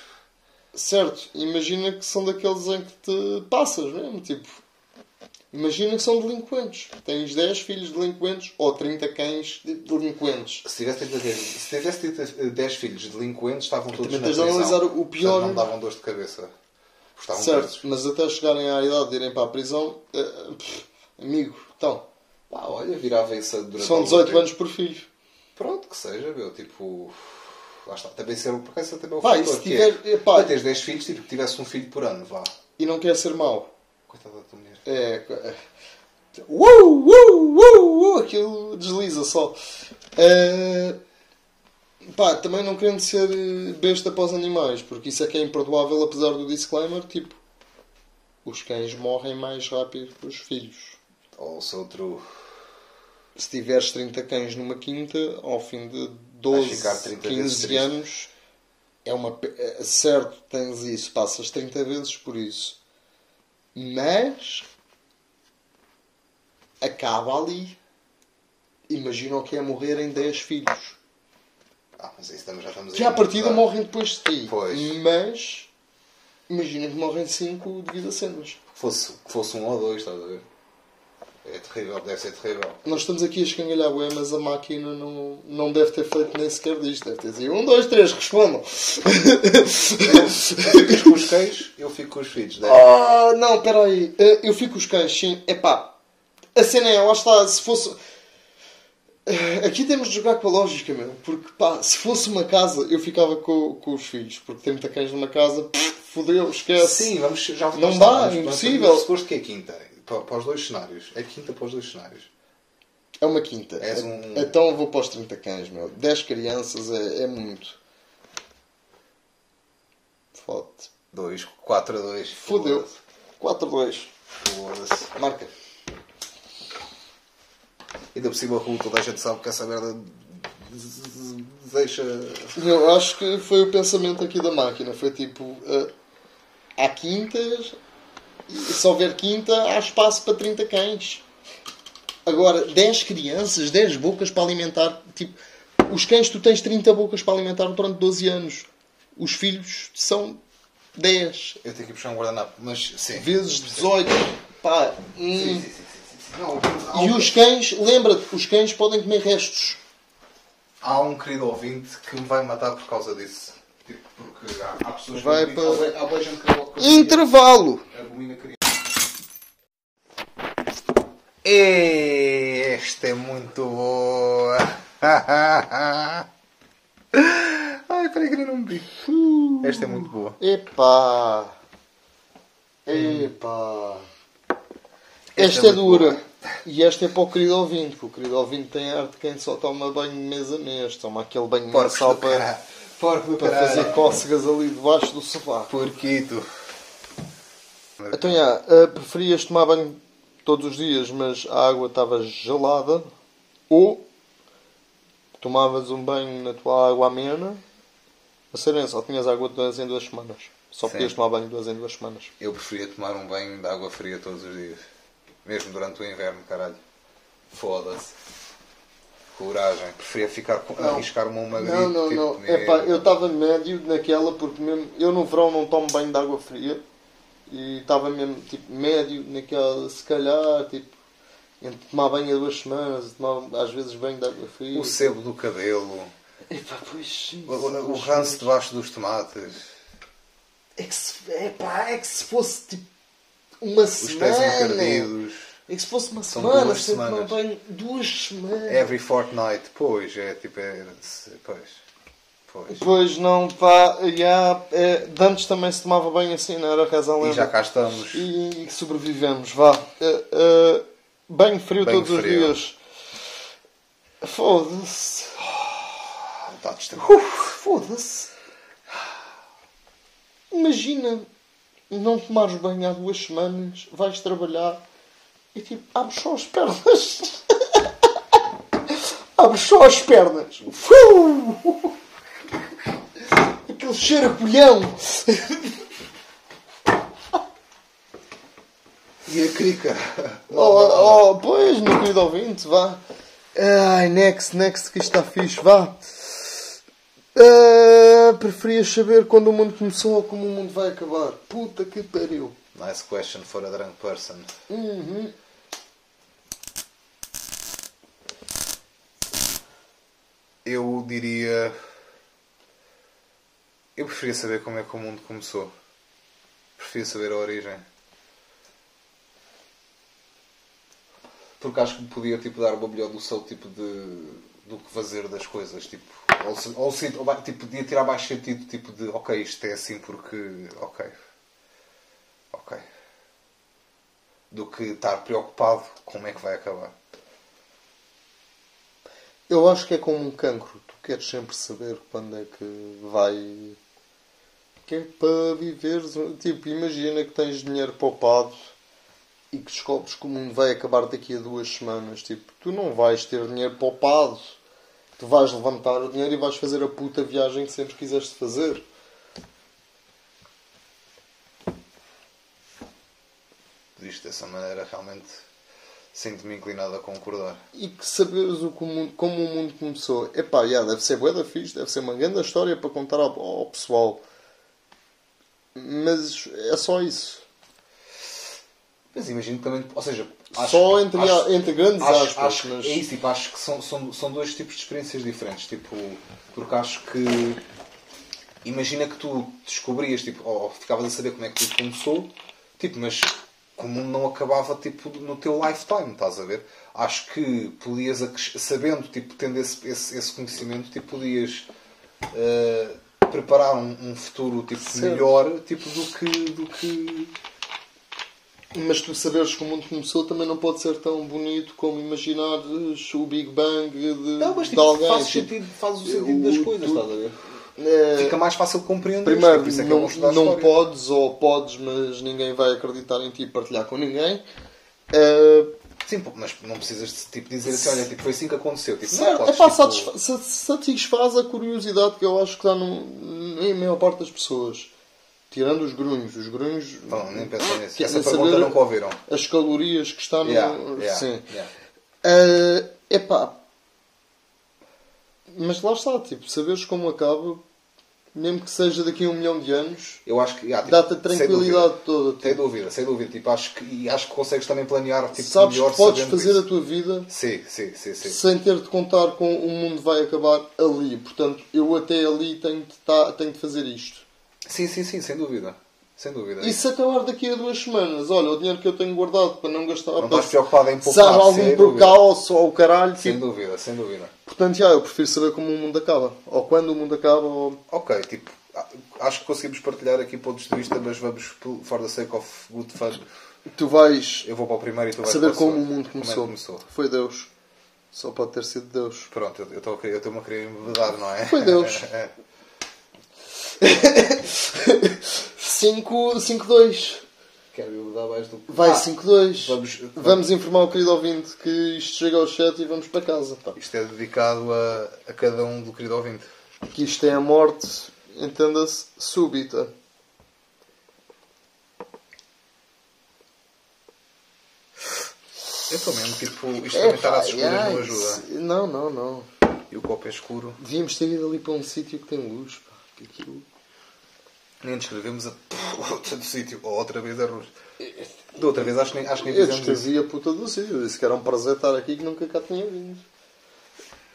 Certo, imagina que são daqueles em que te passas mesmo, tipo. Imagina que são delinquentes. Tens 10 filhos delinquentes ou 30 cães de- delinquentes. Se tivesse, 30 vezes- se tivesse 30, 10 filhos delinquentes, estavam todos Também na tens de prisão. analisar o pior- Portanto, não davam dores de cabeça. Certo, presos. mas até chegarem à idade de irem para a prisão, eh, pff, amigo, então, Pá, olha, virava isso durante são algum 18 tempo. anos por filho. Pronto, que seja, meu, tipo... Lá está, também ser, porque esse também é o Pá, e fator, se que tiver- é, epá- para teres 10 filhos, tipo, que tivesse um filho por ano, vá. E não quer ser mau. Coitada da tua mulher. É. é- Uh, uh, uh, uh, aquilo desliza só. Eh, pá, também não querendo ser eh, besta para os animais, porque isso é que é imperdoável, apesar do disclaimer. Tipo, os cães morrem mais rápido que os filhos. Also true. Se tiveres 30 cães numa quinta, ao fim de 12, ficar 30 vezes 15 triste. anos, é uma. é certo, tens isso, passas 30 vezes por isso. Mas. acaba ali. Imagina o que é morrer em 10 filhos. Ah, mas isso já estamos Que à partida Claro. morrem depois de ti. Pois. Mas. Imagina que morrem 5 devido a cenas. Que fosse, que fosse um ou dois, estás a ver? É terrível, deve ser terrível. Nós estamos aqui a escangalhar bué, mas a máquina não, não deve ter feito nem sequer disto. Deve ter dizer um, dois, três, respondam. Ficas com os cães, eu fico com os filhos. Deve. ah, não, peraí. Eh, Eu fico com os cães, sim. Epá, a cena é, lá está, se fosse... Eh, Aqui temos de jogar com a lógica, meu. Porque, pá, se fosse uma casa, eu ficava com, com os filhos. Porque tem muita cães numa casa, fodeu, esquece. Sim, vamos, já Não dá, vamos- impossível. vamos- Suposto que é quinta. Para, para os dois cenários. É quinta para os dois cenários. É uma quinta. És um- Então eu vou para os 30 cães, meu. 10 crianças é, é muito. Foda. 2, 4 a 2. Fodeu. 4-2. Foda-se. Marca. Ainda por cima, Ru, toda a gente sabe que essa merda deixa. Eu acho que foi o pensamento aqui da máquina. Foi tipo, eh, há quintas, e se houver quinta, há espaço para 30 cães. Agora, 10 crianças, 10 bocas para alimentar. Tipo, os cães tu tens 30 bocas para alimentar durante 12 anos. Os filhos são 10. Eu tenho que puxar um guardanapo, mas sim. Vezes 18. Pá, hum. Sim, sim, sim. Não, há, E um, os cães, lembra-te, os cães podem comer restos. há um querido ouvinte que me vai matar por causa disso. Tipo, porque há, há pessoas Vai que. para- Há, há boa gente que abomina- Intervalo! abomina criança. Esta é muito boa. Ai, peraí que não me vi. Esta é muito boa. Epá! Epá! Esta Esta é é muito dura. boa. E esta é para o querido ouvinte, porque o querido ouvinte tem arte de quem só toma banho de mês a mês. Toma aquele banho Porcos mensal para, caralho. Porco para caralho. fazer cócegas ali debaixo do sofá. Porquito. Então, já, ah, preferias tomar banho todos os dias, mas a água estava gelada? Ou tomavas um banho na tua água amena? A sério, só tinhas água de duas em duas semanas. Só Sim. podias tomar banho duas em duas semanas. Eu preferia tomar um banho de água fria todos os dias. Mesmo durante o inverno, caralho. Foda-se. Coragem. Preferia ficar com, Não. arriscar-me uma gripe. Não, não, tipo, não. Epá, eu estava médio naquela porque mesmo. Eu no verão não tomo banho de água fria. E estava mesmo tipo médio naquela, se calhar, tipo. Entre tomar banho há duas semanas tomar às vezes banho de água fria. O sebo do cabelo. Epá, pois. O, o, o ranço debaixo dos tomates. É que se, epá, é que se fosse tipo uma Os pés semana. encardidos. É que se fosse uma São semana, duas sem tomar semanas. duas semanas. Every fortnight. Pois, é tipo. É, pois. Pois. Pois não, pá, já, é, antes também se tomava banho assim, não era a E lenda. já cá estamos. E sobrevivemos, vá. Eh, eh, banho frio Banho todos frio. os dias. Foda-se. Tá distante. Uf, Foda-se. Imagina não tomares banho há duas semanas, vais trabalhar e tipo, abres só as pernas. abres só as pernas. Aquele cheiro a colhão. E a crica? Oh, oh, pois, meu querido ouvinte, vá. Ai, next, next, que isto está fixe, vá. Ah, preferias saber quando o mundo começou ou como o mundo vai acabar? Puta que pariu. Nice question for a drunk person. Uhum. Eu diria. Eu preferia saber como é que o mundo começou. Preferia saber a origem. Porque acho que podia tipo, dar uma melhor noção tipo, de, do que fazer das coisas. Tipo, ou, se- ou, se- ou, tipo, podia tirar mais sentido tipo, de ok, isto é assim porque. Ok. Ok. Do que estar preocupado com como é que vai acabar. Eu acho que é como um cancro. Tu queres sempre saber quando é que vai. Que é para viveres. Tipo, imagina que tens dinheiro poupado e que descobres que o mundo vai acabar daqui a duas semanas, tipo, tu não vais ter dinheiro poupado. Tu vais levantar o dinheiro e vais fazer a puta viagem que sempre quiseste fazer. Disto dessa maneira, realmente sinto-me inclinado a concordar. E que saberes o que o mundo- como o mundo começou. Epá, yeah, deve ser bué da fixe, deve ser uma grande história para contar ao, ao pessoal. Mas é só isso. Mas imagino que também, ou seja, acho- só entre, acho- entre grandes acho, aspas. acho, mas... é isso, tipo, acho que são, são, são dois tipos de experiências diferentes. Tipo, porque acho que. Imagina que tu descobrias, tipo, ou ficavas a saber como é que tudo começou, tipo, mas que o mundo não acabava tipo, no teu lifetime, estás a ver? Acho que podias, sabendo, tipo, tendo esse, esse, esse conhecimento, tipo, podias eh, preparar um, um futuro tipo, Certo. melhor tipo, do que. Do que Mas tu saberes que o mundo começou também não pode ser tão bonito como imaginares o Big Bang de, Não, mas de tipo, alguém. faz, tipo, sentido, faz o sentido das o- coisas, tu- estás a ver? É, Fica mais fácil de compreender. Primeiro, é não, não história. podes, ou podes, mas ninguém vai acreditar em ti e partilhar com ninguém. É, Sim, mas não precisas de tipo, dizer assim, olha, tipo, foi assim que aconteceu. Tipo, não, podes, epá, tipo, satisfa- sa- satisfaz a curiosidade que eu acho que está no, em maior parte das pessoas. Tirando os grunhos. Os grunhos. Não, nem pensam nisso. Essa pergunta nunca ouviram. As calorias que está no. Yeah, yeah, Sim. yeah. É epá. Mas lá está, tipo, saberes como acaba, mesmo que seja daqui a um milhão de anos, Eu acho que. yeah, tipo, dá-te a sem tranquilidade dúvida. toda. Sem Tipo, dúvida, sem dúvida. Tipo, acho que, e acho que consegues também planear tipo, sabes melhor que podes fazer isso. a tua vida Sim, sim, sim, sim. sem ter de contar com o mundo vai acabar ali. Portanto, eu até ali tenho de, tá- tenho de fazer isto. Sim, sim, sim, sem dúvida. Sem dúvida. E se acabar daqui a duas semanas, olha, o dinheiro que eu tenho guardado para não gastar não para estás preocupado em poupar. há algum dúvida. percalço ou o caralho. Sem Tipo, dúvida, sem dúvida. portanto, já, eu prefiro saber como o mundo acaba. Ou quando o mundo acaba, ou Ok, tipo, acho que conseguimos partilhar aqui pontos de vista, mas vamos, for the sake of good fun, tu vais eu vou para o primeiro e tu vais saber para o como o mundo é começou. começou. Foi Deus. Só pode ter sido Deus. Pronto, eu- estou-me a querer embedar, não é? Foi Deus. É. 5-2. Quero embedar mais do Vai Ah, 5-2. Vamos, Vamos informar o querido ouvinte que isto chega ao chat e vamos para casa. Pá. Isto é dedicado a, a cada um do querido ouvinte. Que isto é a morte, entenda-se, súbita. Eu estou mesmo, tipo, isto também estar às escuras ai, não ajuda. Não, não, não. E o copo é escuro. Devíamos ter ido ali para um sítio que tem luz. Pá. Que aquilo... Nem descrevemos a puta do sítio. Ou outra vez luz. Da outra vez acho que nem, acho que nem Eu fizemos descrevi a puta do sítio. Disse que era um prazer estar aqui que nunca cá tinha vindo.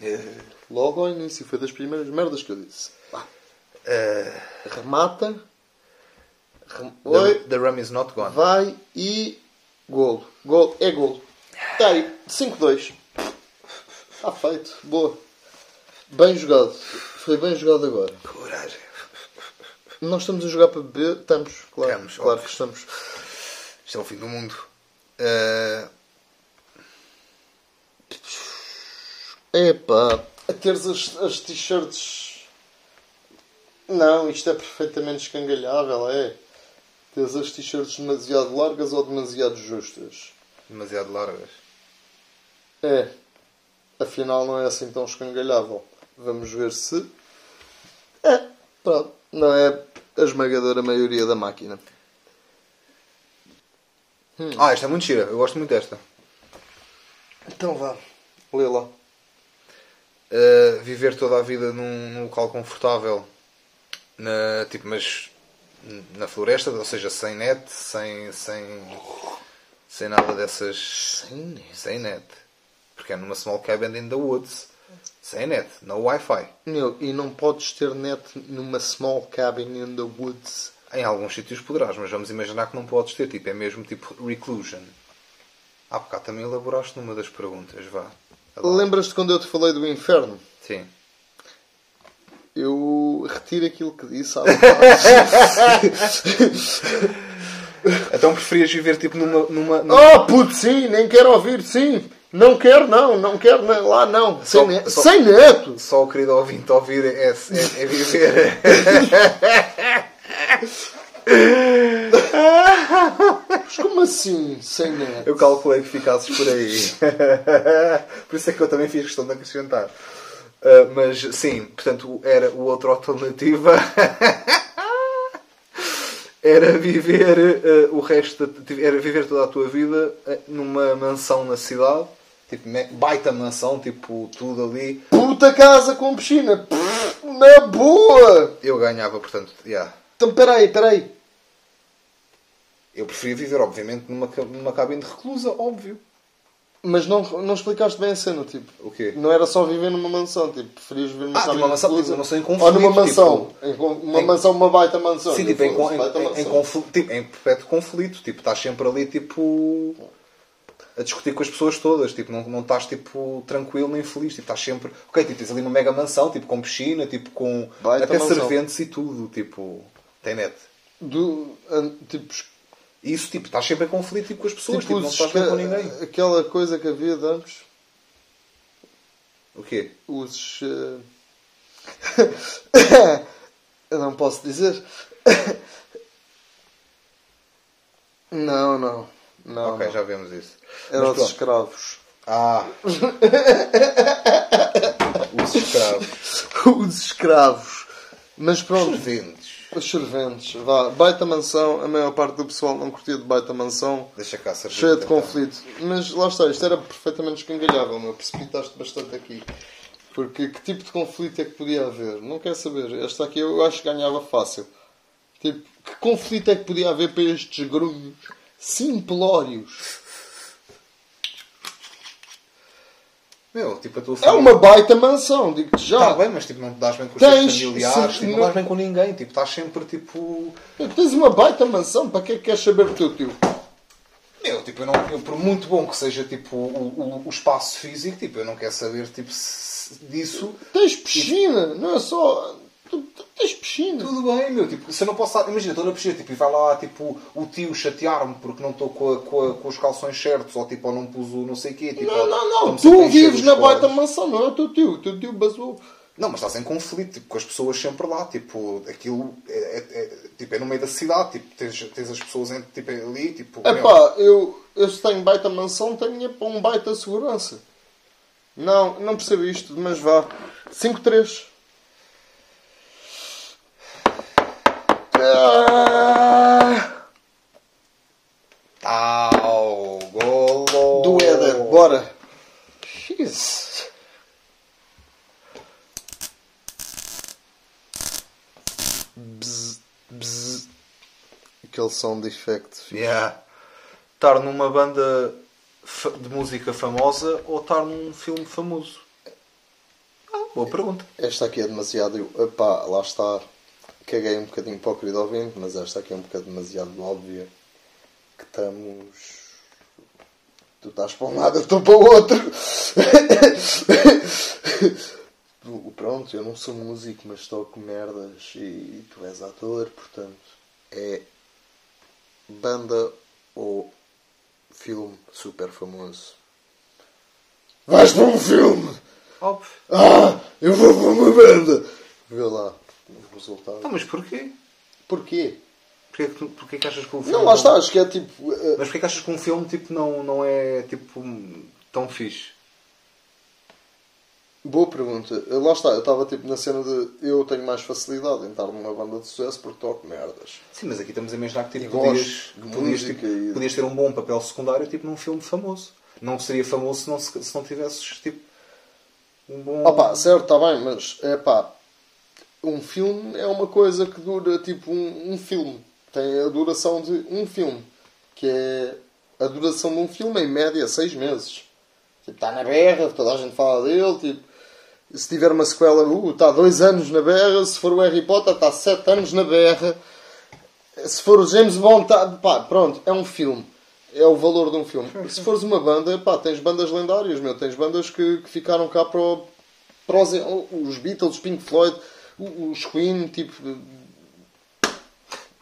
É, Logo ao início. Foi das primeiras merdas que eu disse. Pá. é, Remata. Rem... the, Oi. the rum is not gone. Vai e. Golo. Golo. É golo. Está aí. 5-2. Está feito. Boa. Bem jogado. Foi bem jogado agora. Coragem. Nós estamos a jogar para beber? Estamos, claro. Estamos, claro óbvio. que estamos. Isto é o fim do mundo. É, Epá, a teres as, as t-shirts. Não, isto é perfeitamente escangalhável, é. Teres as t-shirts demasiado largas ou demasiado justas. demasiado largas. É. Afinal, não é assim tão escangalhável. Vamos ver se. É, pronto. Não é a esmagadora maioria da máquina. Ah, esta é muito gira. Eu gosto muito desta. Então vá. Lê lá. Uh, viver toda a vida num, num local confortável, na, tipo, mas na floresta, ou seja, sem net, sem, sem, sem nada dessas. Sem net? Sem net. Porque é numa small cabin in the woods. Sem net, no Wi-Fi. Meu, e não podes ter net numa small cabin in the woods. Em alguns sítios poderás, mas vamos imaginar que não podes ter. Tipo, é mesmo tipo reclusion. Há bocado também elaboraste numa das perguntas, vá. Lembras-te quando eu te falei do inferno? Sim. Eu retiro aquilo que disse há Então preferias viver tipo numa. numa, numa... Oh, puto, sim, nem quero ouvir, sim. Não quero, não, não quero não, lá, não. Sem, Só- ne- só- sem neto. Só o querido ouvinte ouvir é, é, é viver. Mas como assim, sem net? Eu calculei que ficasses por aí. por isso é que eu também fiz questão de acrescentar. Uh, mas sim, portanto, era o outra alternativa. era viver uh, o resto, da- era viver toda a tua vida uh, numa mansão na cidade, tipo baita mansão, tipo tudo ali. Puta casa com piscina. Pff, Na boa! Eu ganhava, portanto, yeah. Então peraí, peraí. eu preferia viver, obviamente, numa, numa cabine de reclusa, óbvio. Mas não, não explicaste bem a cena, tipo. O quê? Não era só viver numa mansão, tipo, preferias viver numa Ah, cabine numa mansão, tipo, uma mansão em Ou numa conflito, mansão. tipo, Em uma em- mansão, uma baita mansão. Sim, tipo, em, em, em, conflito, tipo, em perpétuo conflito. Tipo, estás sempre ali, tipo... A discutir com as pessoas todas. Tipo, não, não estás, tipo, tranquilo nem feliz. Tipo, estás sempre... Ok, tipo, tens ali uma mega mansão, tipo, com piscina, tipo, com... Baita até mansão. serventes e tudo. Tipo, tem net. Do, an- tipo, isso, tipo, estás sempre em conflito tipo, com as pessoas. Tipo, tipo não estás bem com ninguém. Aquela coisa que havia de antes, O quê? os. eh, Eu não posso dizer. Não, não. Não. ok, não. já vemos isso. Era Mas os pronto. escravos. Ah! Os escravos. os escravos. Mas pronto. Serventes. Os serventes, vá, baita mansão, a maior parte do pessoal não curtia de baita mansão, Deixa cá servir. cheia de então. conflito. Mas lá está, isto era perfeitamente escangalhável, meu, precipitaste bastante aqui. Porque que tipo de conflito é que podia haver? Não quero saber. Esta aqui eu acho que ganhava fácil. Tipo, que conflito é que podia haver para estes grunhos simplórios? Meu, tipo, a tua É família... uma baita mansão, digo-te já. Tá bem, mas tipo, não te dás bem com os Tens, teus familiares, tipo, não não- dás bem com ninguém, tipo, estás sempre tipo. Tens uma baita mansão, para que é que queres saber do teu tio? Meu, tipo, eu não, eu, por muito bom que seja tipo o, o, o espaço físico, tipo, eu não quero saber tipo, se- disso. Tens piscina, não é só. Tu, tu tens piscina. Tudo bem, meu, tipo, se eu não posso estar. Imagina, estou na piscina, tipo, e vai lá tipo, o tio chatear-me porque não estou com, com, com os calções certos, ou tipo, ou não pus o não sei o quê. Tipo, Não, não, não. Tu vives na baita mansão, não é o teu tio. O teu tio basou. Não, mas estás em conflito tipo, com as pessoas sempre lá. Tipo, aquilo é, é- é- tipo, é no meio da cidade. Tipo, tens, tens as pessoas tipo, ali. Tipo, É pá, eu, eu se tenho baita mansão, tenho um baita segurança. Não, não percebo isto, mas vá. 5-3. Tal, golo. do Éder, bora. Bzz, bzz. Aquele som de effect. Yeah. Estar numa banda de música famosa ou estar num filme famoso? Ah, boa pergunta. Esta aqui é demasiado. Epá, lá está. Caguei um bocadinho para o querido ouvinte, mas esta aqui é um bocado demasiado óbvia. Que estamos. Tu estás para um lado, eu estou para o outro. Pronto, eu não sou músico, mas toco merdas e tu és ator, portanto. É. Banda ou filme super famoso? Vais para um filme! Óbvio. Ah, eu vou para uma banda. Vê lá o resultado. Ah, mas porquê? Porquê? Porquê que, tu- porquê que achas que o filme... Não, lá está, acho que é tipo. eh, Mas porquê que achas que um filme tipo, não, não é tipo, tão fixe? boa pergunta. Eh, Lá está, eu estava tipo na cena de eu tenho mais facilidade em estar numa banda de sucesso porque toco merdas. Sim, mas aqui estamos a imaginar que E tipo, gosto podias, de podias, música tipo, e- podias ter um bom papel secundário tipo, num filme famoso. Não seria famoso se não, se se não tivesses tipo, um bom... Opa, certo, está bem, mas é pá. Um filme é uma coisa que dura tipo um, um filme. Tem a duração de um filme. Que é. A duração de um filme, em média, seis meses. Tipo, está na berra, toda a gente fala dele. Tipo, se tiver uma sequela, uh, está dois anos na berra. Se for o Harry Potter, está sete anos na berra. Se for o James Bond, está. Pá, pronto, é um filme. É o valor de um filme. Se fores uma banda, pá, tens bandas lendárias, meu. Tens bandas que, que ficaram cá para, o- para os, os Beatles, Pink Floyd, os Queen, tipo.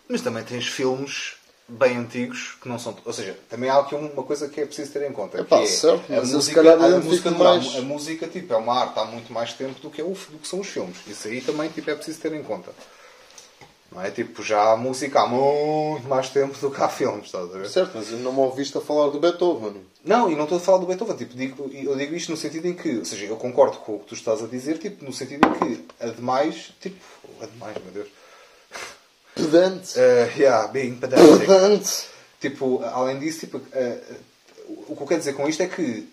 Mas também tens filmes bem antigos que não são. Ou seja, também há aqui uma coisa que é preciso ter em conta. Epá, que é certo, a mas música, calhar a identifico música dura- mais- A música tipo, é uma arte há muito mais tempo do que, é o, do que são os filmes. Isso aí também tipo, é preciso ter em conta. Não é? Tipo, já há música há muito mais tempo do que há filmes, estás a ver? Certo, mas eu não me ouviste a falar do Beethoven. Não, e não estou a falar do Beethoven. Tipo, digo, eu digo isto no sentido em que, ou seja, eu concordo com o que tu estás a dizer, tipo, no sentido em que, ademais, tipo, ademais, meu Deus. Pedante. Uh, yeah, being pedantic. Pedante. Tipo, além disso, tipo, uh, o que eu quero dizer com isto é que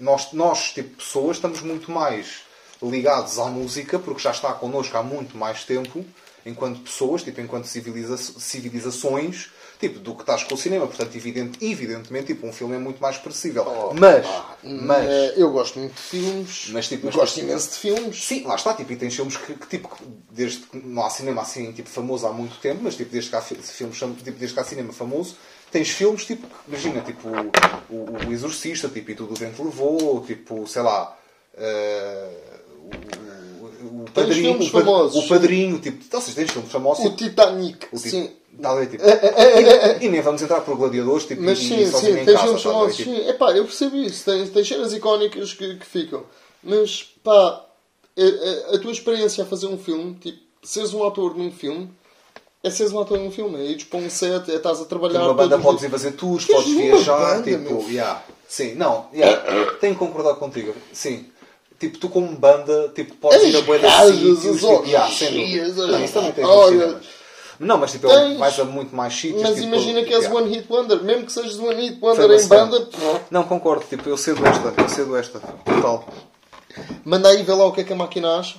nós, nós, tipo, pessoas, estamos muito mais ligados à música porque já está connosco há muito mais tempo, enquanto pessoas, tipo, enquanto civiliza civilizações, tipo, do que estás com o cinema. Portanto, evidente, evidentemente, tipo, um filme é muito mais percebível. Oh, mas, pá, mas, eh, eu gosto muito de filmes. Mas, tipo, mas, gosto imenso de filmes. Sim, lá está, tipo, e tens filmes que, que, tipo, que desde que não há cinema assim, tipo, famoso há muito tempo, mas tipo, desde que há fi- filmes, tipo, desde que há cinema famoso, tens filmes, tipo, que, imagina, tipo, o, o Exorcista, tipo, e tudo o vento levou, tipo, sei lá, o, o, Padrinho, o, famosos. o Padrinho, tipo, ou seja, tens filmes famosos, O Titanic. o tipo, sim. Dá a ver, tipo, é, e, e nem vamos entrar por gladiadores, tipo, Mas sim, sim, casa, filmes tá famosos. tipo, Sim, epá, eu percebo isso. Tem, tem cenas icónicas que, que ficam. Mas, pá, a, a- a tua experiência a fazer um filme, tipo, seres um ator num filme, é seres um ator num filme. É ires para um set, é estás a trabalhar. Numa banda podes ir fazer tours, Tens podes uma viajar, banda, tipo, yeah. Sim, não, yeah. tenho que concordar contigo. Sim. Tipo, tu como banda, tipo, podes ir a bué de sítios, tipo, yeah, sem dúvida. Não, isso também tens Olha. Não, mas tipo, tens- vais a muito mais sítios. Mas tipo, imagina que és yeah. one hit wonder, mesmo que sejas one hit wonder Foi em banda, Não, concordo, tipo, eu cedo esta, eu cedo esta, total. manda aí ver lá o que é que a máquina acha.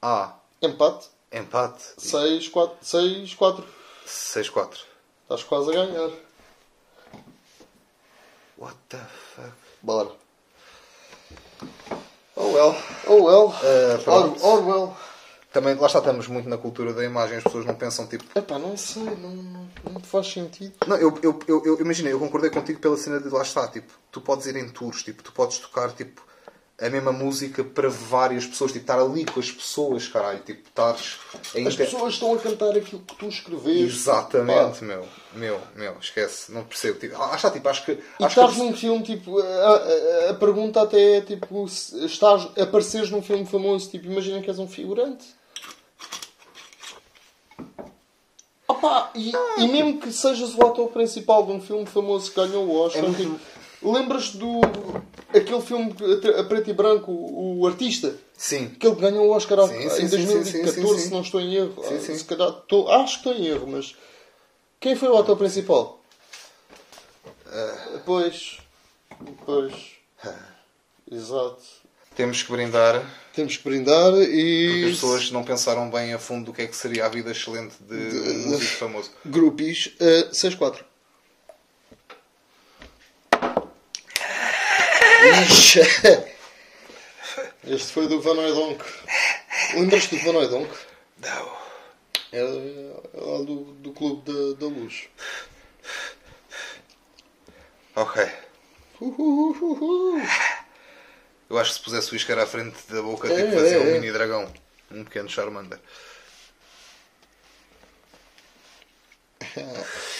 Ah, Empate, empate. 6, 4, 6, 4. 6-4. Estás quase a ganhar. What the fuck? Bora. Oh well. Oh well. Pronto. oh, oh well. Também, lá está, estamos muito na cultura da imagem, as pessoas não pensam, tipo, Epá, não sei, não, não, não faz sentido. Não, eu, eu, eu, eu imagina, eu concordei contigo pela cena de lá está, tipo, tu podes ir em tours, tipo, tu podes tocar tipo a mesma música para várias pessoas, tipo, estar ali com as pessoas, caralho, tipo, estares a As inter- pessoas estão a cantar aquilo que tu escreveste. Exatamente, meu, meu, meu, esquece, não percebo. Tipo, está, tipo, acho que. E Acho estás que num filme, tipo, a, a- a pergunta até é, tipo, se estás, apareceres num filme famoso, tipo, imagina que és um figurante. Opa, e, e mesmo que sejas o ator principal de um filme famoso que ganhou o Oscar, É muito- tipo, lembras do aquele filme a, preto e branco, o, artista? Sim, que ganhou o Oscar Sim, sim, em sim, sim, 2014, sim, se não estou em erro. Sim, Ah, sim. Se calhar, estou- acho que estou em erro, mas... Quem foi o ator principal? Ah. Pois... Pois... Exato. temos que brindar Temos que brindar porque e... as pessoas não pensaram bem a fundo do que é que seria a vida excelente de um músico famoso. Grupis uh, 6-4. Este foi do Van Oydonk. Lembras-te do Van Oydonk? Não. Era lá do, do Clube da, da Luz. Ok. Uhuhuhuhu. Eu acho que se pusesse o iscar à frente da boca, É, tipo, fazia é, um é. mini dragão. Um pequeno Charmander.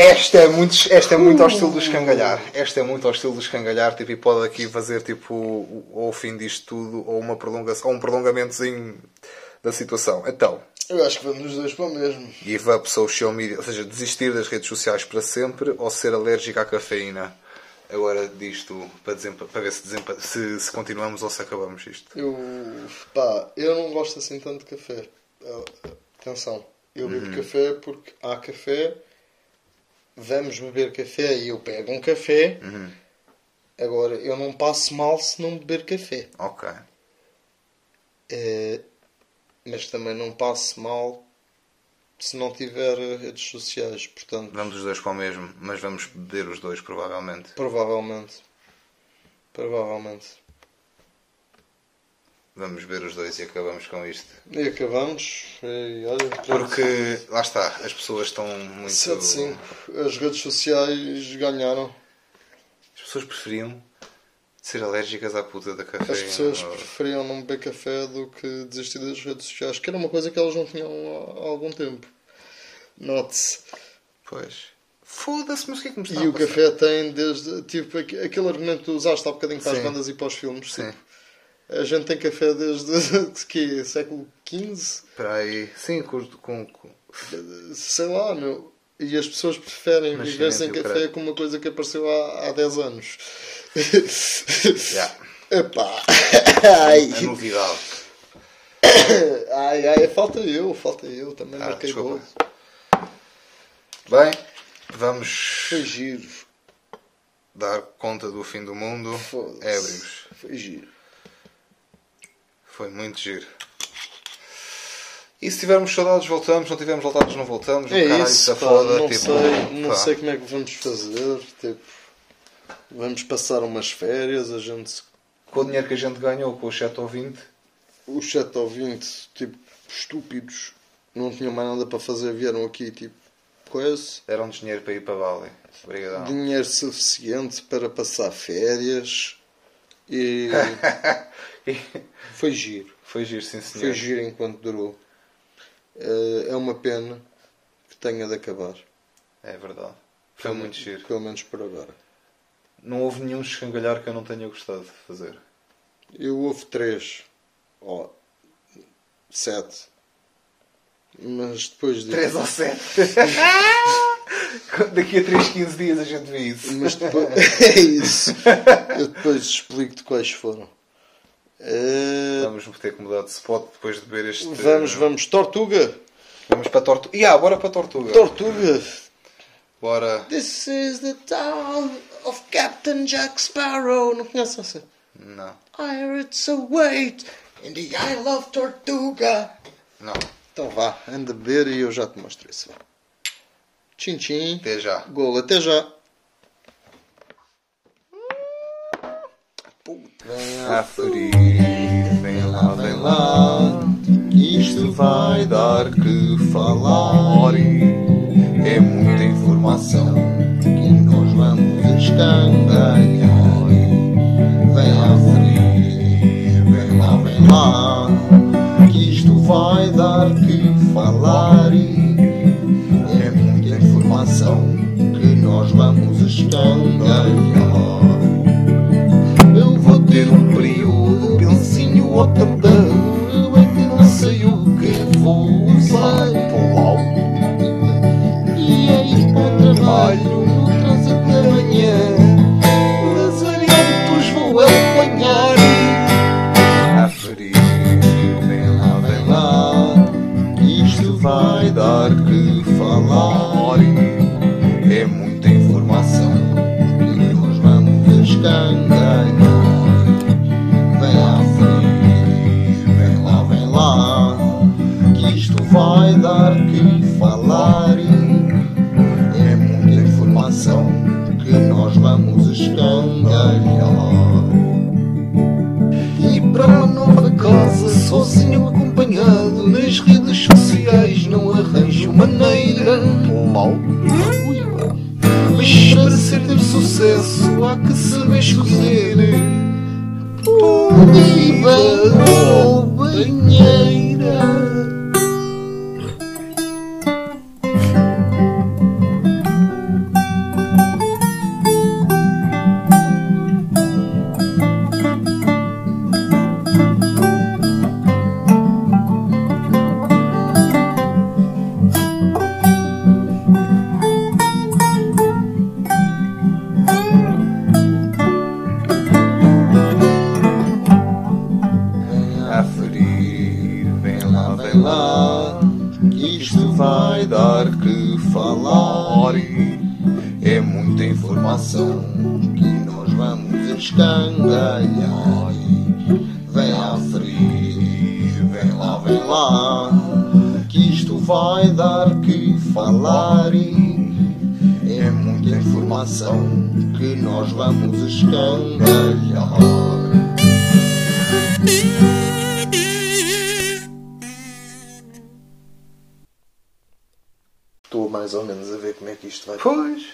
Esta é muito, esta é muito ao estilo do escangalhar. Esta é muito ao estilo do escangalhar, tipo, e pode aqui fazer tipo o, ou o fim disto tudo, ou uma prolongação, ou um prolongamentozinho da situação. Então, Eu acho que vamos os dois para o mesmo. give up social media, ou seja, desistir das redes sociais para sempre ou ser alérgico à cafeína. Agora disto para, para ver se, se, se continuamos ou se acabamos isto. Eu, pá, eu não gosto assim tanto de café. Atenção, eu bebo café porque há café, vamos beber café e eu pego um café. Agora, eu não passo mal se não beber café. Ok. Eh, mas também não passo mal se não tiver redes sociais. Portanto, Vamos os dois para o mesmo, mas vamos beber os dois provavelmente. provavelmente. Provavelmente. Vamos beber os dois e acabamos com isto. E acabamos. E, olha, Porque, lá está, as pessoas estão muito... 7-5. As redes sociais ganharam. As pessoas preferiam ser alérgicas à puta da cafeína. As pessoas ou- preferiam não beber café do que desistir das redes sociais, que era uma coisa que elas não tinham há algum tempo. Note-se. Pois. Foda-se, mas o que é que me está E o café tem desde. Tipo, aqu- aquele argumento que tu usaste há bocadinho para as bandas e para os filmes. Sim. Tipo, A gente tem café desde que século XV, Espera aí. Sim, com, com, com- sei lá, meu. E as pessoas preferem Nascimento viver sem o café caralho. com uma coisa que apareceu há, há 10 anos. Já. Epá. A Ai. novidade. ai, ai, falta eu, falta eu. Também Ah, marquei gol. Bem, vamos Foi giro. dar conta do fim do mundo. Foda-se. Ébrios. Foi giro. Foi muito giro. E se tivermos saudades, voltamos. Se não tivermos voltados, não voltamos. É o caralho isso, pá, foda. não, tipo, sei, não pá. sei como é que vamos fazer. Tipo, vamos passar umas férias, a gente. Com o dinheiro que a gente ganhou, com o 7 ou 20, Os 7 ou 20, tipo, estúpidos, não tinham mais nada para fazer, vieram aqui, tipo, coisa. deram-nos dinheiro para ir para Bali. Obrigadão. Dinheiro suficiente para passar férias e foi giro. Foi giro, sim senhor. Foi giro enquanto durou. Eh, É uma pena que tenha de acabar. É verdade. Foi muito giro. Pelo menos por agora. Não houve nenhum escangalhar que eu não tenha gostado de fazer. Eu houve três. Ó, sete. Mas depois disso. 3 ou 7. Daqui a 3, 15 dias a gente vê isso. Mas depois. é isso. Eu depois explico-te quais foram. Eh, Vamos ter que mudar de spot depois de ver este. vamos, vamos. Tortuga! Vamos para Tortuga. Yeah, bora para Tortuga. Tortuga! Bora. This is the town of Captain Jack Sparrow. Não conheces essa? Não. Pirates await in the Isle of Tortuga. Não. Então vá, anda a beber e eu já te mostro isso. Tchim tchim. Até já. Golo, até já. A ferir. Vem lá, vem lá. isto vai dar que falar. É muita informação que nós vamos escangalhar. Vem lá, ferir, vem lá, vem lá, que isto vai dar que falar. É muita informação que nós vamos escangalhar. Ter um período, pensinho ou tampão. Eu é que não sei o que vou usar. Ter sucesso há que saber escolher. Oliva ou banheira. Estou mais ou menos a ver como é que isto vai. Pois.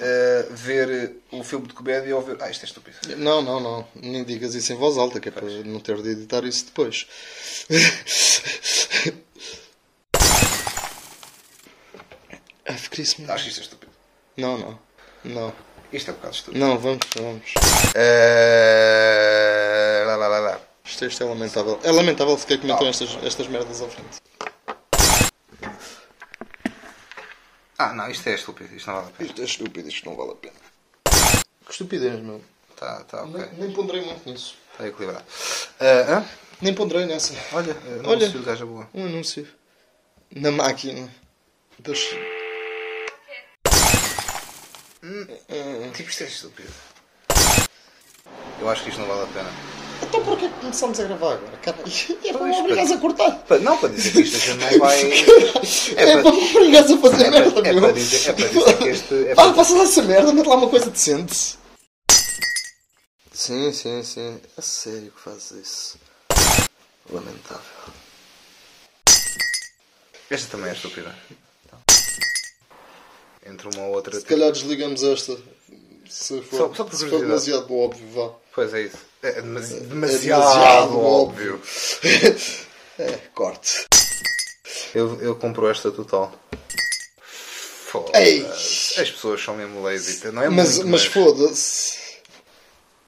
Eh, ver o filme de comédia ou ver. Ah, isto é estúpido. Não, não, não. Nem digas isso em voz alta, que é para não ter de editar isso depois. I've Christmas. Acho isto é estúpido. Não, não. Não. Isto é um bocado estúpido. Não, vamos, vamos. Eh, lá, lá, lá, lá. Isto, isto é lamentável. É lamentável sequer comentam estas, estas merdas à frente. Ah, não, isto é estúpido. Isto não vale a pena. Isto é estúpido, isto não vale a pena. Que estupidez, meu. Tá, tá, ok. Nem, nem ponderei muito nisso. Está equilibrado. Eh, hã? Nem ponderei nessa. Olha, eh, não Olha. se gaja boa. Um anúncio. Na máquina. Das... Tipo, isto é estúpido. Eu acho que isto não vale a pena. Então porquê que começamos a gravar agora? Caralho, é para me obrigares a cortar. Pa- Não, para dizer que isto não vai. É, para- para me obrigares a fazer É merda, é meu. para dizer, é para dizer que este. É Pá, para, passa lá essa merda, mete lá uma coisa decente. Sim, sim, sim. A sério que fazes isso? Lamentável. esta também é estúpida. Entre uma ou outra. Se calhar desligamos esta. Se for, Só- só por se for demasiado óbvio, vá. Pois é isso. É demasi- É demasiado, demasiado óbvio. É, corte. Eu, eu compro esta total. Foda-se. As pessoas são mesmo lazy. Não é Mas, muito, mas foda-se.